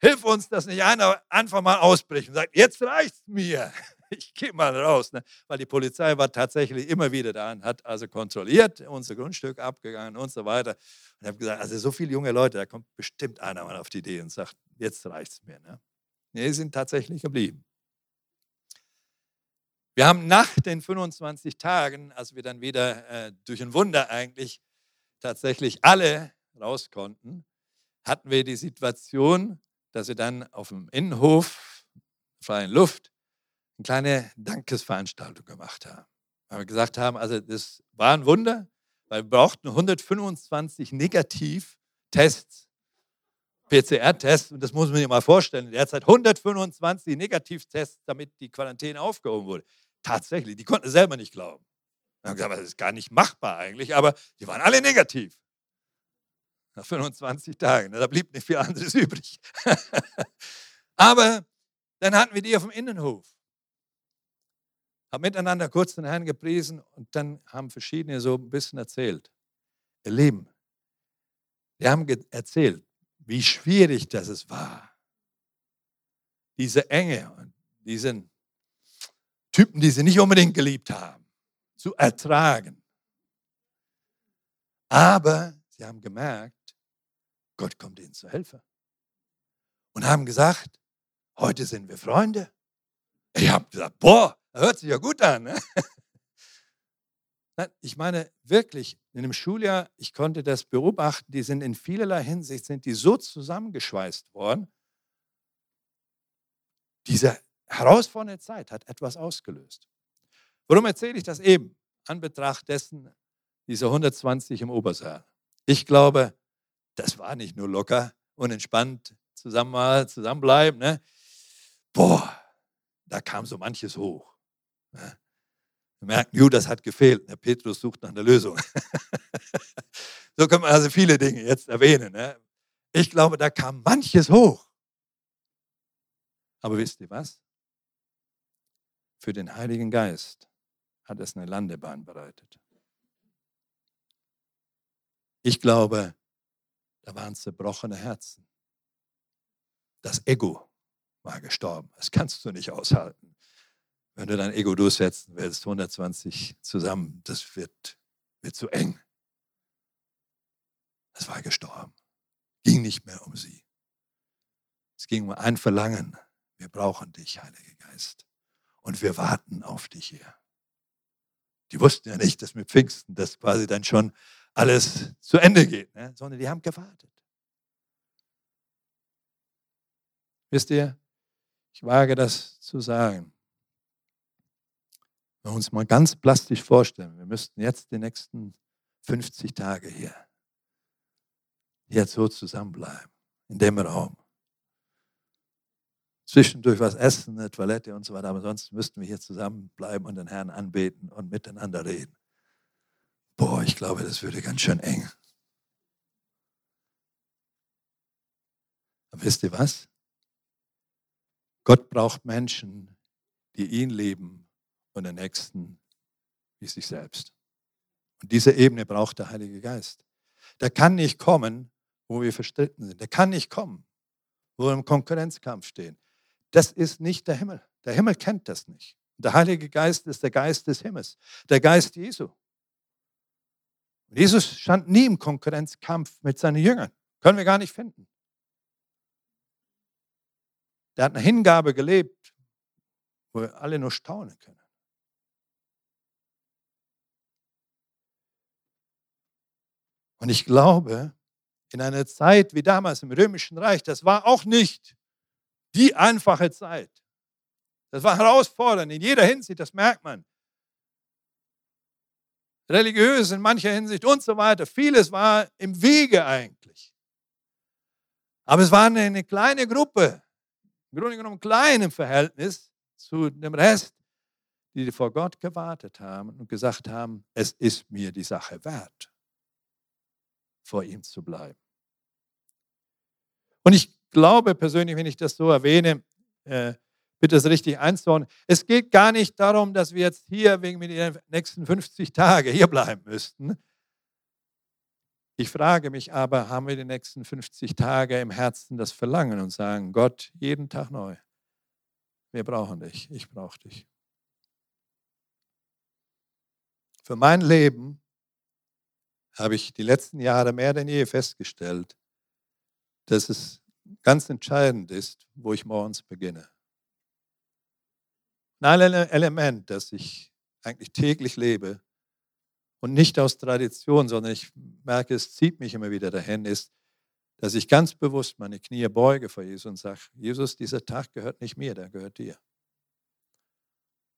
[SPEAKER 1] hilf uns, dass nicht einer einfach mal ausbricht und sagt, jetzt reicht's mir. Ich gehe mal raus. Ne? Weil die Polizei war tatsächlich immer wieder da und hat also kontrolliert, unser Grundstück abgegangen und so weiter. Und habe gesagt, also so viele junge Leute, da kommt bestimmt einer mal auf die Idee und sagt, jetzt reicht es mir. Ne? Nee, sind tatsächlich geblieben. Wir haben nach den 25 Tagen, als wir dann wieder äh, durch ein Wunder eigentlich tatsächlich alle raus konnten, hatten wir die Situation, dass wir dann auf dem Innenhof, freien Luft, eine kleine Dankesveranstaltung gemacht haben. Weil wir gesagt haben, also das war ein Wunder, weil wir brauchten 125 Negativtests PCR-Tests, und das muss man sich mal vorstellen, derzeit 125 Negativtests, damit die Quarantäne aufgehoben wurde. Tatsächlich, die konnten selber nicht glauben. Wir haben gesagt, das ist gar nicht machbar eigentlich, aber die waren alle negativ. Nach 25 Tagen, da blieb nicht viel anderes übrig. aber dann hatten wir die auf dem Innenhof. Haben miteinander kurz den Herrn gepriesen und dann haben verschiedene so ein bisschen erzählt. Ihr Leben. Wir haben erzählt, wie schwierig das es war. Diese Enge und diesen Typen, die sie nicht unbedingt geliebt haben, zu ertragen. Aber sie haben gemerkt, Gott kommt ihnen zu Hilfe. Und haben gesagt, heute sind wir Freunde. Ich habe gesagt, boah, hört sich ja gut an. Ne? Ich meine wirklich, in dem Schuljahr, ich konnte das beobachten, die sind in vielerlei Hinsicht, sind die so zusammengeschweißt worden. Diese herausfordernde Zeit hat etwas ausgelöst. Warum erzähle ich das eben? An Betracht dessen, diese 120 im Obersaal. Ich glaube, das war nicht nur locker und entspannt zusammen zusammenbleiben. Ne? Boah, da kam so manches hoch. Ne? Wir merken, Judas hat gefehlt. Der Petrus sucht nach einer Lösung. so kann man also viele Dinge jetzt erwähnen. Ne? Ich glaube, da kam manches hoch. Aber wisst ihr was? Für den Heiligen Geist hat es eine Landebahn bereitet. Ich glaube, da waren zerbrochene Herzen. Das Ego war gestorben. Das kannst du nicht aushalten. Wenn du dein Ego durchsetzen willst, 120 zusammen, das wird, wird zu eng. Das war gestorben. Ging nicht mehr um sie. Es ging um ein Verlangen. Wir brauchen dich, Heiliger Geist. Und wir warten auf dich hier. Die wussten ja nicht, dass mit Pfingsten das quasi dann schon alles zu Ende geht, ne? sondern die haben gewartet. Wisst ihr, ich wage das zu sagen. Wir uns mal ganz plastisch vorstellen, wir müssten jetzt die nächsten 50 Tage hier, jetzt so zusammenbleiben, in dem Raum. Zwischendurch was essen, eine Toilette und so weiter, aber sonst müssten wir hier zusammenbleiben und den Herrn anbeten und miteinander reden. Boah, ich glaube, das würde ganz schön eng. Aber wisst ihr was? Gott braucht Menschen, die ihn lieben und den Nächsten wie sich selbst. Und diese Ebene braucht der Heilige Geist. Der kann nicht kommen, wo wir verstritten sind. Der kann nicht kommen, wo wir im Konkurrenzkampf stehen. Das ist nicht der Himmel. Der Himmel kennt das nicht. Der Heilige Geist ist der Geist des Himmels, der Geist Jesu. Jesus stand nie im Konkurrenzkampf mit seinen Jüngern. Können wir gar nicht finden. Der hat eine Hingabe gelebt, wo wir alle nur staunen können. Und ich glaube, in einer Zeit wie damals im Römischen Reich, das war auch nicht die einfache Zeit. Das war herausfordernd in jeder Hinsicht, das merkt man. Religiös in mancher Hinsicht und so weiter. Vieles war im Wege eigentlich. Aber es war eine kleine Gruppe, im Grunde genommen klein im Verhältnis zu dem Rest, die vor Gott gewartet haben und gesagt haben, es ist mir die Sache wert, vor ihm zu bleiben. Und ich glaube persönlich, wenn ich das so erwähne, äh, bitte es richtig einzuordnen. Es geht gar nicht darum, dass wir jetzt hier wegen den nächsten 50 Tage hier bleiben müssten, ich frage mich aber, haben wir die nächsten 50 Tage im Herzen das Verlangen und sagen, Gott, jeden Tag neu, wir brauchen dich, ich brauche dich. Für mein Leben habe ich die letzten Jahre mehr denn je festgestellt, dass es ganz entscheidend ist, wo ich morgens beginne. Ein Element, das ich eigentlich täglich lebe, und nicht aus Tradition, sondern ich merke, es zieht mich immer wieder dahin, ist, dass ich ganz bewusst meine Knie beuge vor Jesus und sage, Jesus, dieser Tag gehört nicht mir, der gehört dir.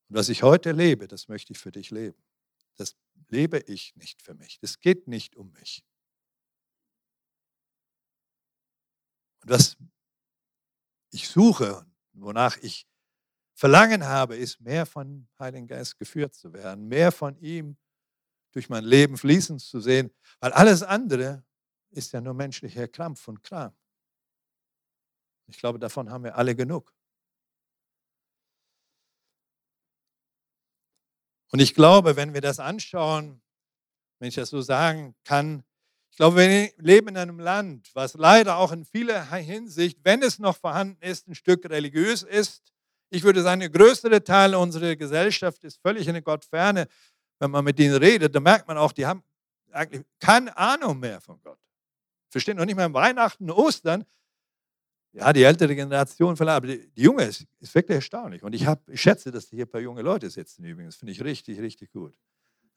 [SPEAKER 1] Und was ich heute lebe, das möchte ich für dich leben. Das lebe ich nicht für mich. Das geht nicht um mich. Und was ich suche, wonach ich Verlangen habe, ist mehr von Heiligen Geist geführt zu werden, mehr von ihm durch mein Leben fließen zu sehen, weil alles andere ist ja nur menschlicher Krampf und Kram. Ich glaube, davon haben wir alle genug. Und ich glaube, wenn wir das anschauen, wenn ich das so sagen kann, ich glaube, wir leben in einem Land, was leider auch in vieler Hinsicht, wenn es noch vorhanden ist, ein Stück religiös ist. Ich würde sagen, der größere Teil unserer Gesellschaft ist völlig in der Gottferne wenn man mit ihnen redet, dann merkt man auch, die haben eigentlich keine Ahnung mehr von Gott. Verstehen noch nicht mehr Weihnachten, Ostern. Ja, die ältere Generation vielleicht, aber die, die junge ist, ist, wirklich erstaunlich. Und ich, hab, ich schätze, dass hier ein paar junge Leute sitzen übrigens. Finde ich richtig, richtig gut.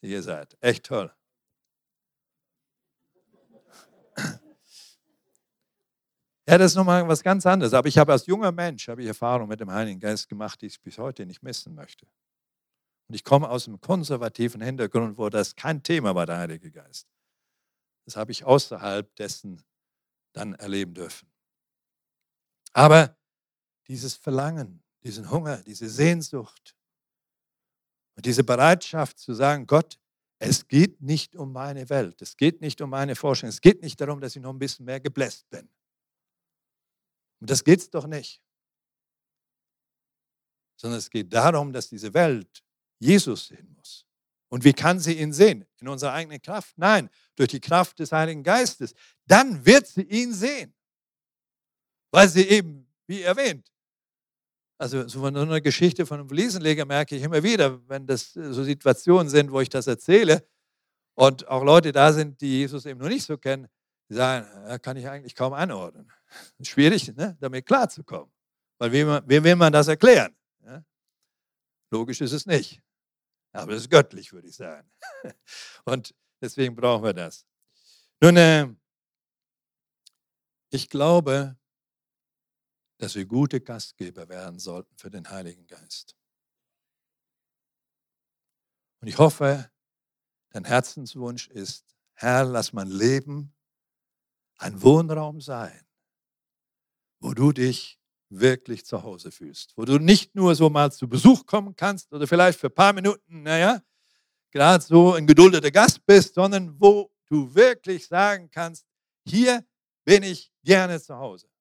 [SPEAKER 1] Ihr seid echt toll. Ja, das ist nochmal was ganz anderes. Aber ich habe als junger Mensch habe ich Erfahrungen mit dem Heiligen Geist gemacht, die ich bis heute nicht missen möchte. Und ich komme aus einem konservativen Hintergrund, wo das kein Thema war, der Heilige Geist. Das habe ich außerhalb dessen dann erleben dürfen. Aber dieses Verlangen, diesen Hunger, diese Sehnsucht und diese Bereitschaft zu sagen, Gott, es geht nicht um meine Welt, es geht nicht um meine Forschung, es geht nicht darum, dass ich noch ein bisschen mehr gebläst bin. Und das geht es doch nicht. Sondern es geht darum, dass diese Welt Jesus sehen muss. Und wie kann sie ihn sehen? In unserer eigenen Kraft? Nein, durch die Kraft des Heiligen Geistes. Dann wird sie ihn sehen. Weil sie eben, wie erwähnt, also so von einer Geschichte von einem Fliesenleger merke ich immer wieder, wenn das so Situationen sind, wo ich das erzähle und auch Leute da sind, die Jesus eben noch nicht so kennen, die sagen, ja, kann ich eigentlich kaum anordnen. Schwierig, ne, damit klarzukommen. Weil wem, wem will man das erklären? Ja? Logisch ist es nicht. Aber es ist göttlich, würde ich sagen. Und deswegen brauchen wir das. Nun, äh, ich glaube, dass wir gute Gastgeber werden sollten für den Heiligen Geist. Und ich hoffe, dein Herzenswunsch ist, Herr, lass mein Leben ein Wohnraum sein, wo du dich wirklich zu Hause fühlst, wo du nicht nur so mal zu Besuch kommen kannst oder vielleicht für ein paar Minuten, naja, gerade so ein geduldeter Gast bist, sondern wo du wirklich sagen kannst, hier bin ich gerne zu Hause.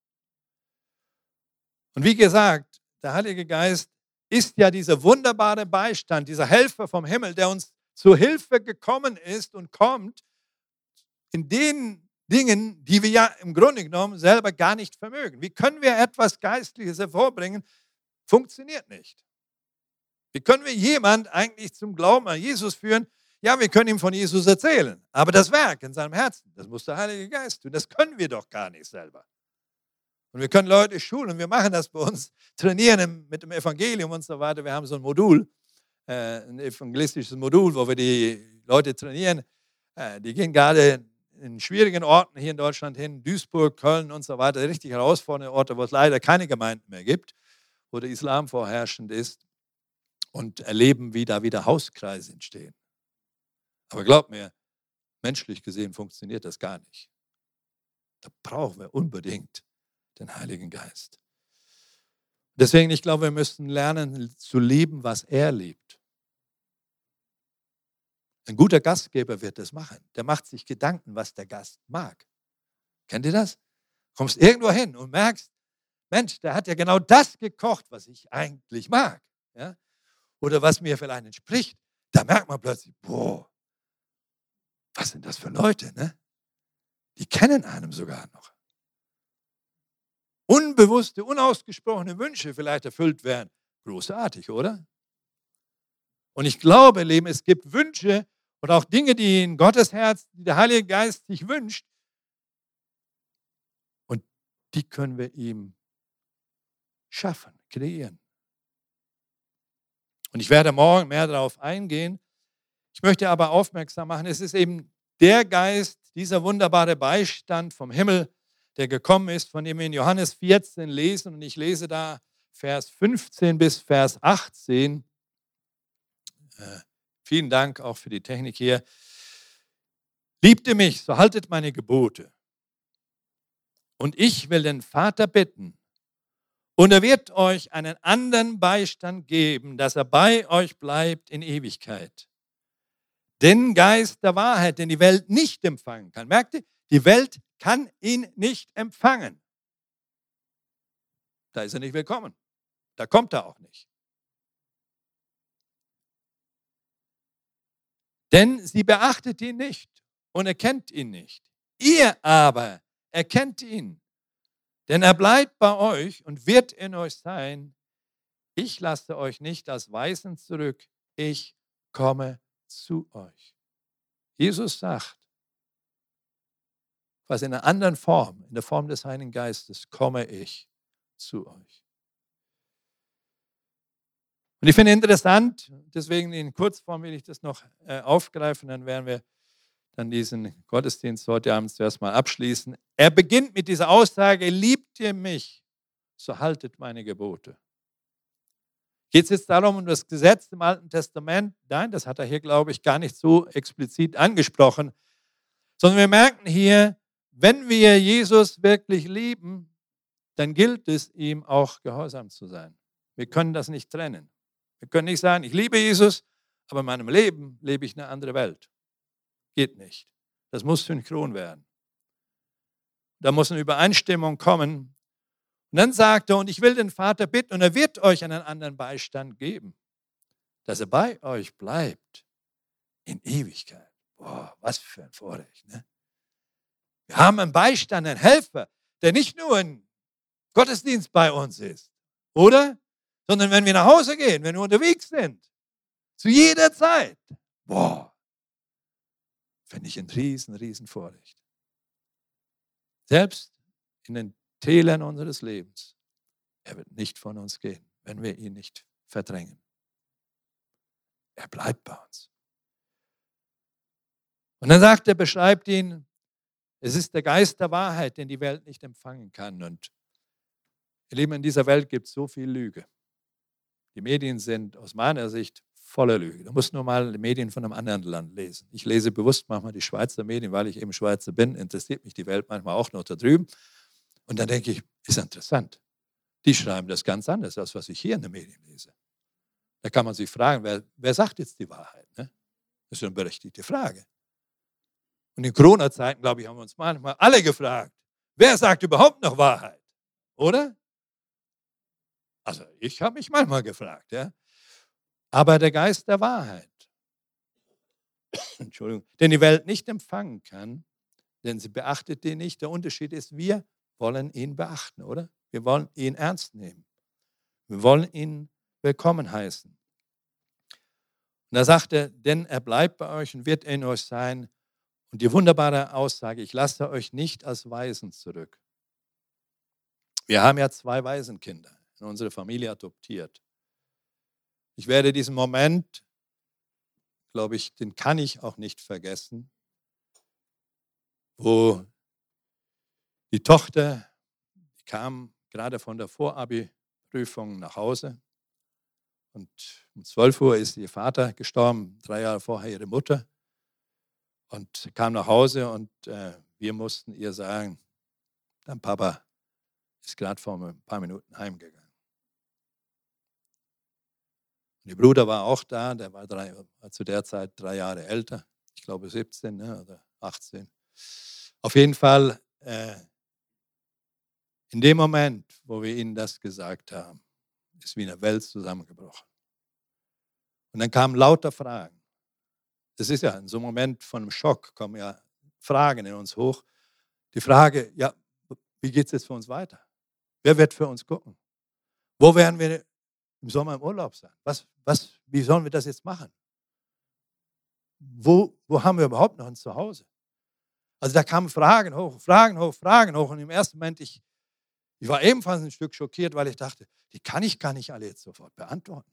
[SPEAKER 1] Und wie gesagt, der Heilige Geist ist ja dieser wunderbare Beistand, dieser Helfer vom Himmel, der uns zu Hilfe gekommen ist und kommt in den Dingen, die wir ja im Grunde genommen selber gar nicht vermögen. Wie können wir etwas Geistliches hervorbringen? Funktioniert nicht. Wie können wir jemand eigentlich zum Glauben an Jesus führen? Ja, wir können ihm von Jesus erzählen, aber das Werk in seinem Herzen, das muss der Heilige Geist tun. Das können wir doch gar nicht selber. Und wir können Leute schulen, wir machen das bei uns, trainieren mit dem Evangelium und so weiter. Wir haben so ein Modul, äh, ein evangelistisches Modul, wo wir die Leute trainieren. Äh, die gehen gerade in schwierigen Orten hier in Deutschland hin, Duisburg, Köln und so weiter, richtig herausfordernde Orte, wo es leider keine Gemeinden mehr gibt, wo der Islam vorherrschend ist und erleben, wie da wieder Hauskreise entstehen. Aber glaubt mir, menschlich gesehen funktioniert das gar nicht. Da brauchen wir unbedingt den Heiligen Geist. Deswegen, ich glaube, wir müssen lernen zu lieben, was er liebt. Ein guter Gastgeber wird das machen. Der macht sich Gedanken, was der Gast mag. Kennt ihr das? Kommst irgendwo hin und merkst, Mensch, der hat ja genau das gekocht, was ich eigentlich mag. Ja? Oder was mir vielleicht entspricht. Da merkt man plötzlich, boah, was sind das für Leute, ne? Die kennen einem sogar noch unbewusste, unausgesprochene Wünsche vielleicht erfüllt werden. Großartig, oder? Und ich glaube, Leben, es gibt Wünsche und auch Dinge, die in Gottes Herz, die der Heilige Geist sich wünscht. Und die können wir ihm schaffen, kreieren. Und ich werde morgen mehr darauf eingehen. Ich möchte aber aufmerksam machen, es ist eben der Geist, dieser wunderbare Beistand vom Himmel, der gekommen ist, von dem wir in Johannes 14 lesen. Und ich lese da Vers 15 bis Vers 18. Äh, vielen Dank auch für die Technik hier. Liebt ihr mich, so haltet meine Gebote. Und ich will den Vater bitten, und er wird euch einen anderen Beistand geben, dass er bei euch bleibt in Ewigkeit. Den Geist der Wahrheit, den die Welt nicht empfangen kann. Merkt ihr? Die Welt kann ihn nicht empfangen. Da ist er nicht willkommen. Da kommt er auch nicht. Denn sie beachtet ihn nicht und erkennt ihn nicht. Ihr aber erkennt ihn, denn er bleibt bei euch und wird in euch sein. Ich lasse euch nicht als Weisen zurück, ich komme zu euch. Jesus sagt, was in einer anderen Form, in der Form des Heiligen Geistes, komme ich zu euch. Und ich finde interessant, deswegen in Kurzform will ich das noch äh, aufgreifen, dann werden wir dann diesen Gottesdienst heute Abend zuerst mal abschließen. Er beginnt mit dieser Aussage, liebt ihr mich, so haltet meine Gebote. Geht es jetzt darum, um das Gesetz im Alten Testament? Nein, das hat er hier, glaube ich, gar nicht so explizit angesprochen, sondern wir merken hier, wenn wir Jesus wirklich lieben, dann gilt es ihm auch gehorsam zu sein. Wir können das nicht trennen. Wir können nicht sagen, ich liebe Jesus, aber in meinem Leben lebe ich eine andere Welt. Geht nicht. Das muss synchron werden. Da muss eine Übereinstimmung kommen. Und dann sagt er, und ich will den Vater bitten, und er wird euch einen anderen Beistand geben, dass er bei euch bleibt in Ewigkeit. Boah, was für ein Vorrecht. Ne? Wir haben einen Beistand, einen Helfer, der nicht nur ein Gottesdienst bei uns ist, oder? Sondern wenn wir nach Hause gehen, wenn wir unterwegs sind, zu jeder Zeit. Boah, finde ich ein riesen, riesen Vorrecht. Selbst in den Tälern unseres Lebens. Er wird nicht von uns gehen, wenn wir ihn nicht verdrängen. Er bleibt bei uns. Und dann sagt er, beschreibt ihn es ist der Geist der Wahrheit, den die Welt nicht empfangen kann. Und Ihr Lieben, in dieser Welt gibt es so viel Lüge. Die Medien sind aus meiner Sicht voller Lüge. Du musst nur mal die Medien von einem anderen Land lesen. Ich lese bewusst manchmal die Schweizer Medien, weil ich eben Schweizer bin, interessiert mich die Welt manchmal auch noch da drüben. Und dann denke ich, ist interessant. Die schreiben das ganz anders, als was ich hier in den Medien lese. Da kann man sich fragen, wer, wer sagt jetzt die Wahrheit? Ne? Das ist eine berechtigte Frage. Und in Corona-Zeiten, glaube ich, haben wir uns manchmal alle gefragt, wer sagt überhaupt noch Wahrheit? Oder? Also ich habe mich manchmal gefragt. Ja? Aber der Geist der Wahrheit, Entschuldigung, den die Welt nicht empfangen kann, denn sie beachtet den nicht. Der Unterschied ist, wir wollen ihn beachten, oder? Wir wollen ihn ernst nehmen. Wir wollen ihn willkommen heißen. Und da sagt er, denn er bleibt bei euch und wird in euch sein. Und die wunderbare Aussage, ich lasse euch nicht als Waisen zurück. Wir haben ja zwei Waisenkinder in unsere Familie adoptiert. Ich werde diesen Moment, glaube ich, den kann ich auch nicht vergessen, wo die Tochter die kam gerade von der Vorabi-Prüfung nach Hause und um 12 Uhr ist ihr Vater gestorben, drei Jahre vorher ihre Mutter. Und kam nach Hause und äh, wir mussten ihr sagen, dein Papa ist gerade vor ein paar Minuten heimgegangen. Und ihr Bruder war auch da, der war, drei, war zu der Zeit drei Jahre älter, ich glaube 17 ne, oder 18. Auf jeden Fall, äh, in dem Moment, wo wir ihnen das gesagt haben, ist wie eine Welt zusammengebrochen. Und dann kamen lauter Fragen. Das ist ja in so einem Moment von einem Schock, kommen ja Fragen in uns hoch. Die Frage, ja, wie geht es jetzt für uns weiter? Wer wird für uns gucken? Wo werden wir im Sommer im Urlaub sein? Was, was, wie sollen wir das jetzt machen? Wo, wo haben wir überhaupt noch ein Zuhause? Also da kamen Fragen hoch, Fragen hoch, Fragen hoch. Und im ersten Moment, ich, ich war ebenfalls ein Stück schockiert, weil ich dachte, die kann ich gar nicht alle jetzt sofort beantworten.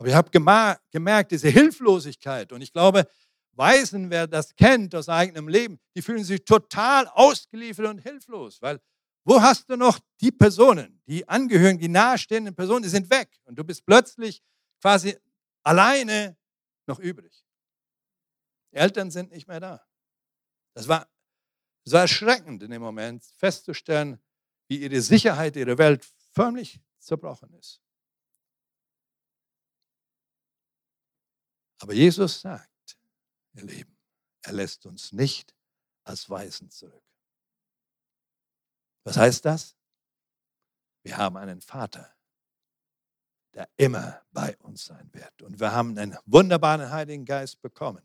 [SPEAKER 1] Aber ich habe gemerkt, diese Hilflosigkeit. Und ich glaube, Weisen, wer das kennt aus eigenem Leben, die fühlen sich total ausgeliefert und hilflos. Weil wo hast du noch die Personen, die Angehörigen, die nahestehenden Personen, die sind weg. Und du bist plötzlich quasi alleine noch übrig. Die Eltern sind nicht mehr da. Das war, war erschreckend in dem Moment festzustellen, wie ihre Sicherheit, ihre Welt förmlich zerbrochen ist. Aber Jesus sagt, ihr Lieben, er lässt uns nicht als Weisen zurück. Was heißt das? Wir haben einen Vater, der immer bei uns sein wird. Und wir haben einen wunderbaren Heiligen Geist bekommen,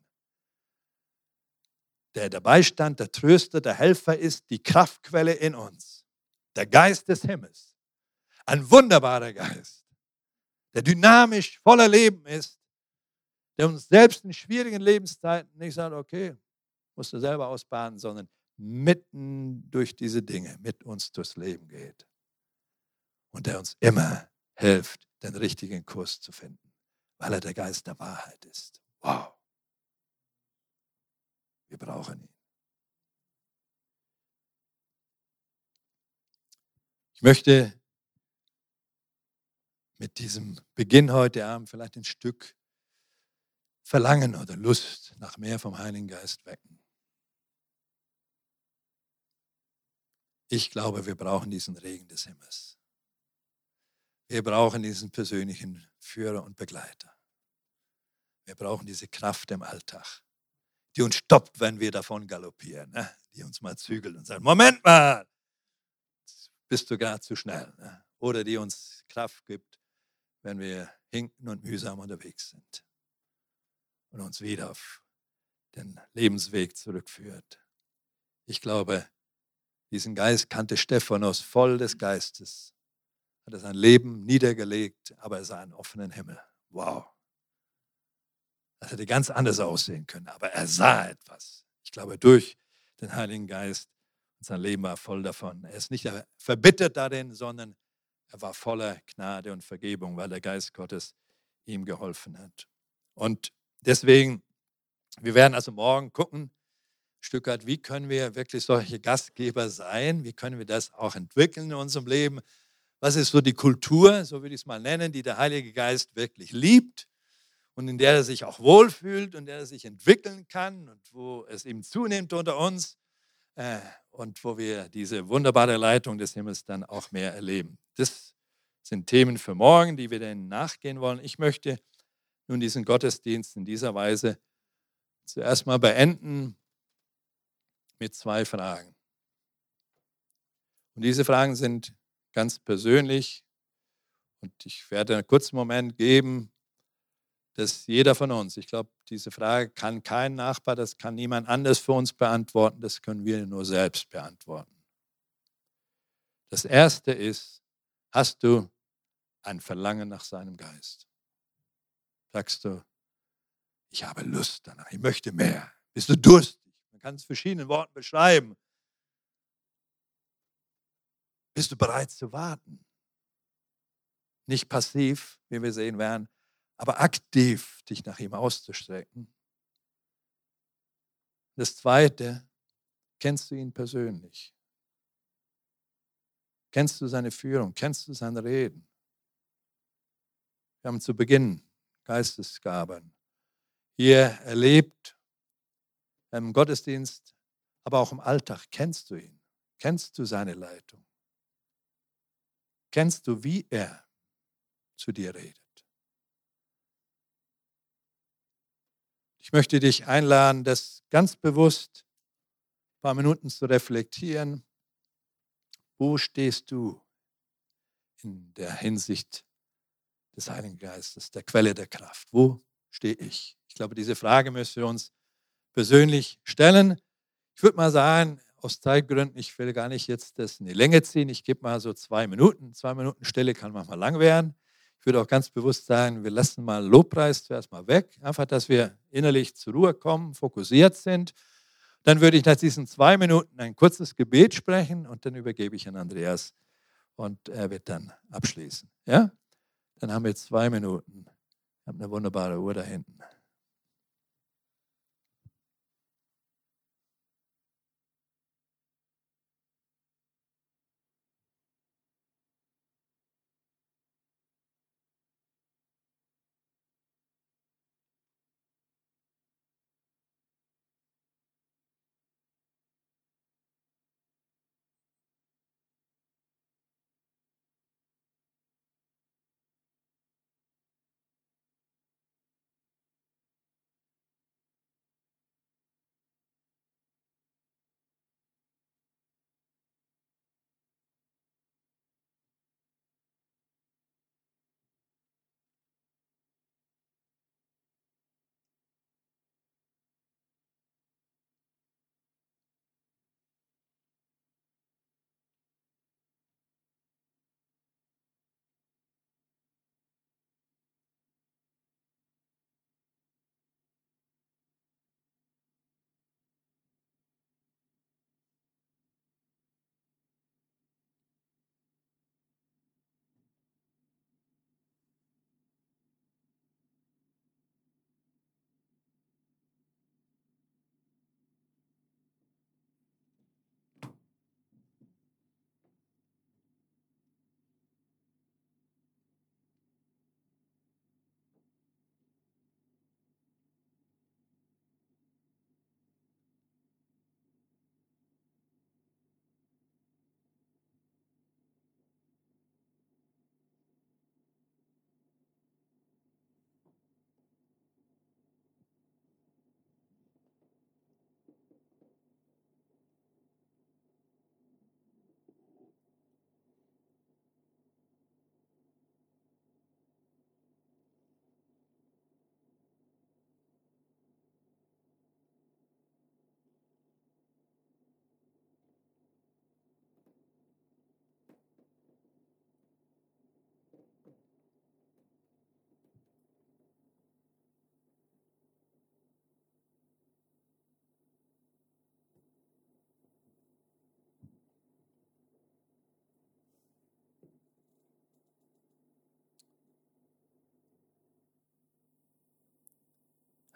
[SPEAKER 1] der der Beistand, der Tröster, der Helfer ist, die Kraftquelle in uns der Geist des Himmels, ein wunderbarer Geist, der dynamisch, voller Leben ist, der uns selbst in schwierigen Lebenszeiten nicht sagt, okay, musst du selber ausbaden, sondern mitten durch diese Dinge mit uns durchs Leben geht. Und der uns immer hilft, den richtigen Kurs zu finden, weil er der Geist der Wahrheit ist. Wow. Wir brauchen ihn. Ich möchte mit diesem Beginn heute Abend vielleicht ein Stück Verlangen oder Lust nach mehr vom Heiligen Geist wecken. Ich glaube, wir brauchen diesen Regen des Himmels. Wir brauchen diesen persönlichen Führer und Begleiter. Wir brauchen diese Kraft im Alltag, die uns stoppt, wenn wir davon galoppieren, ne? die uns mal zügelt und sagt, Moment mal, bist du gar zu schnell. Ne? Oder die uns Kraft gibt, wenn wir hinken und mühsam unterwegs sind. Und uns wieder auf den Lebensweg zurückführt. Ich glaube, diesen Geist kannte Stephanus voll des Geistes. Hat er sein Leben niedergelegt, aber er sah einen offenen Himmel. Wow. Das hätte ganz anders aussehen können, aber er sah etwas. Ich glaube, durch den Heiligen Geist sein Leben war voll davon. Er ist nicht verbittert darin, sondern er war voller Gnade und Vergebung, weil der Geist Gottes ihm geholfen hat. Und deswegen, wir werden also morgen gucken, Stück weit, wie können wir wirklich solche Gastgeber sein? Wie können wir das auch entwickeln in unserem Leben? Was ist so die Kultur, so würde ich es mal nennen, die der Heilige Geist wirklich liebt und in der er sich auch wohlfühlt und der er sich entwickeln kann und wo es ihm zunimmt unter uns äh, und wo wir diese wunderbare Leitung des Himmels dann auch mehr erleben. Das sind Themen für morgen, die wir dann nachgehen wollen. Ich möchte nun diesen Gottesdienst in dieser Weise zuerst mal beenden mit zwei Fragen. Und diese Fragen sind ganz persönlich und ich werde einen kurzen Moment geben, dass jeder von uns, ich glaube, diese Frage kann kein Nachbar, das kann niemand anders für uns beantworten, das können wir nur selbst beantworten. Das Erste ist, hast du ein Verlangen nach seinem Geist? Sagst du, ich habe Lust danach, ich möchte mehr. Bist du durstig? Man kann es verschiedenen Worten beschreiben. Bist du bereit zu warten? Nicht passiv, wie wir sehen werden, aber aktiv dich nach ihm auszustrecken. Das Zweite, kennst du ihn persönlich? Kennst du seine Führung? Kennst du sein Reden? Wir haben zu Beginn Geistesgaben hier erlebt, im Gottesdienst, aber auch im Alltag. Kennst du ihn? Kennst du seine Leitung? Kennst du, wie er zu dir redet? Ich möchte dich einladen, das ganz bewusst ein paar Minuten zu reflektieren. Wo stehst du in der Hinsicht des Heiligen Geistes, der Quelle der Kraft? Wo stehe ich? Ich glaube, diese Frage müssen wir uns persönlich stellen. Ich würde mal sagen, aus Zeitgründen, ich will gar nicht jetzt das in die Länge ziehen. Ich gebe mal so zwei Minuten. Zwei Minuten Stille kann manchmal lang werden. Ich würde auch ganz bewusst sagen, wir lassen mal Lobpreis zuerst mal weg. Einfach, dass wir innerlich zur Ruhe kommen, fokussiert sind. Dann würde ich nach diesen zwei Minuten ein kurzes Gebet sprechen und dann übergebe ich an Andreas und er wird dann abschließen. Ja? Dann haben wir zwei Minuten. Ich habe eine wunderbare Uhr da hinten.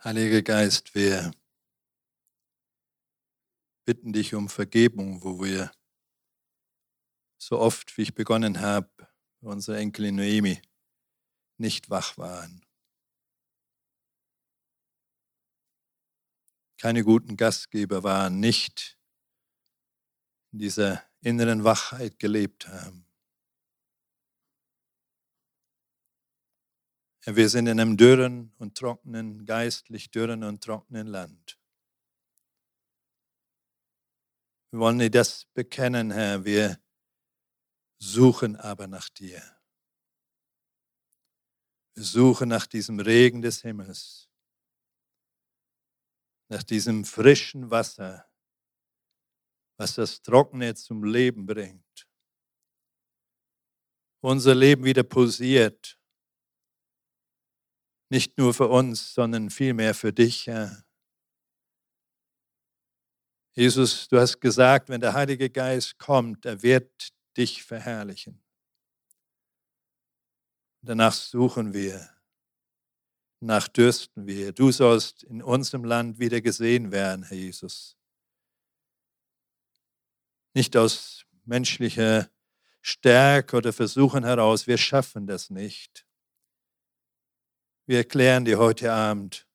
[SPEAKER 1] Heiliger Geist, wir bitten dich um Vergebung, wo wir so oft, wie ich begonnen habe, bei unserer Enkelin Noemi nicht wach waren. Keine guten Gastgeber waren, nicht in dieser inneren Wachheit gelebt haben. Wir sind in einem dürren und trockenen, geistlich dürren und trockenen Land. Wir wollen dir das bekennen, Herr. Wir suchen aber nach dir. Wir suchen nach diesem Regen des Himmels, nach diesem frischen Wasser, was das Trockene zum Leben bringt. Unser Leben wieder pulsiert nicht nur für uns, sondern vielmehr für dich, Herr. Jesus, du hast gesagt, wenn der Heilige Geist kommt, er wird dich verherrlichen. Danach suchen wir, nach dürsten wir. Du sollst in unserem Land wieder gesehen werden, Herr Jesus. Nicht aus menschlicher Stärke oder Versuchen heraus, wir schaffen das nicht. Wir erklären dir heute Abend,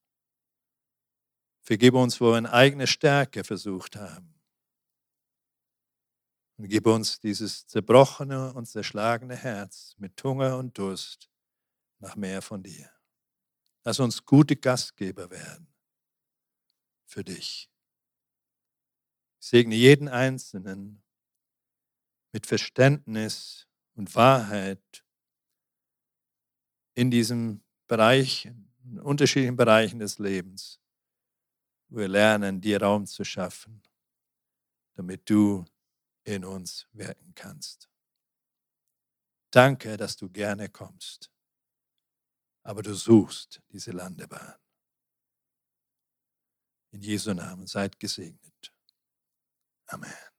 [SPEAKER 1] vergib uns, wo wir in eigene Stärke versucht haben. Und gib uns dieses zerbrochene und zerschlagene Herz mit Hunger und Durst nach mehr von dir. Lass uns gute Gastgeber werden für dich. Ich segne jeden Einzelnen mit Verständnis und Wahrheit in diesem Bereich, in unterschiedlichen Bereichen des Lebens. Wir lernen, dir Raum zu schaffen, damit du in uns wirken kannst. Danke, dass du gerne kommst, aber du suchst diese Landebahn. In Jesu Namen seid gesegnet. Amen.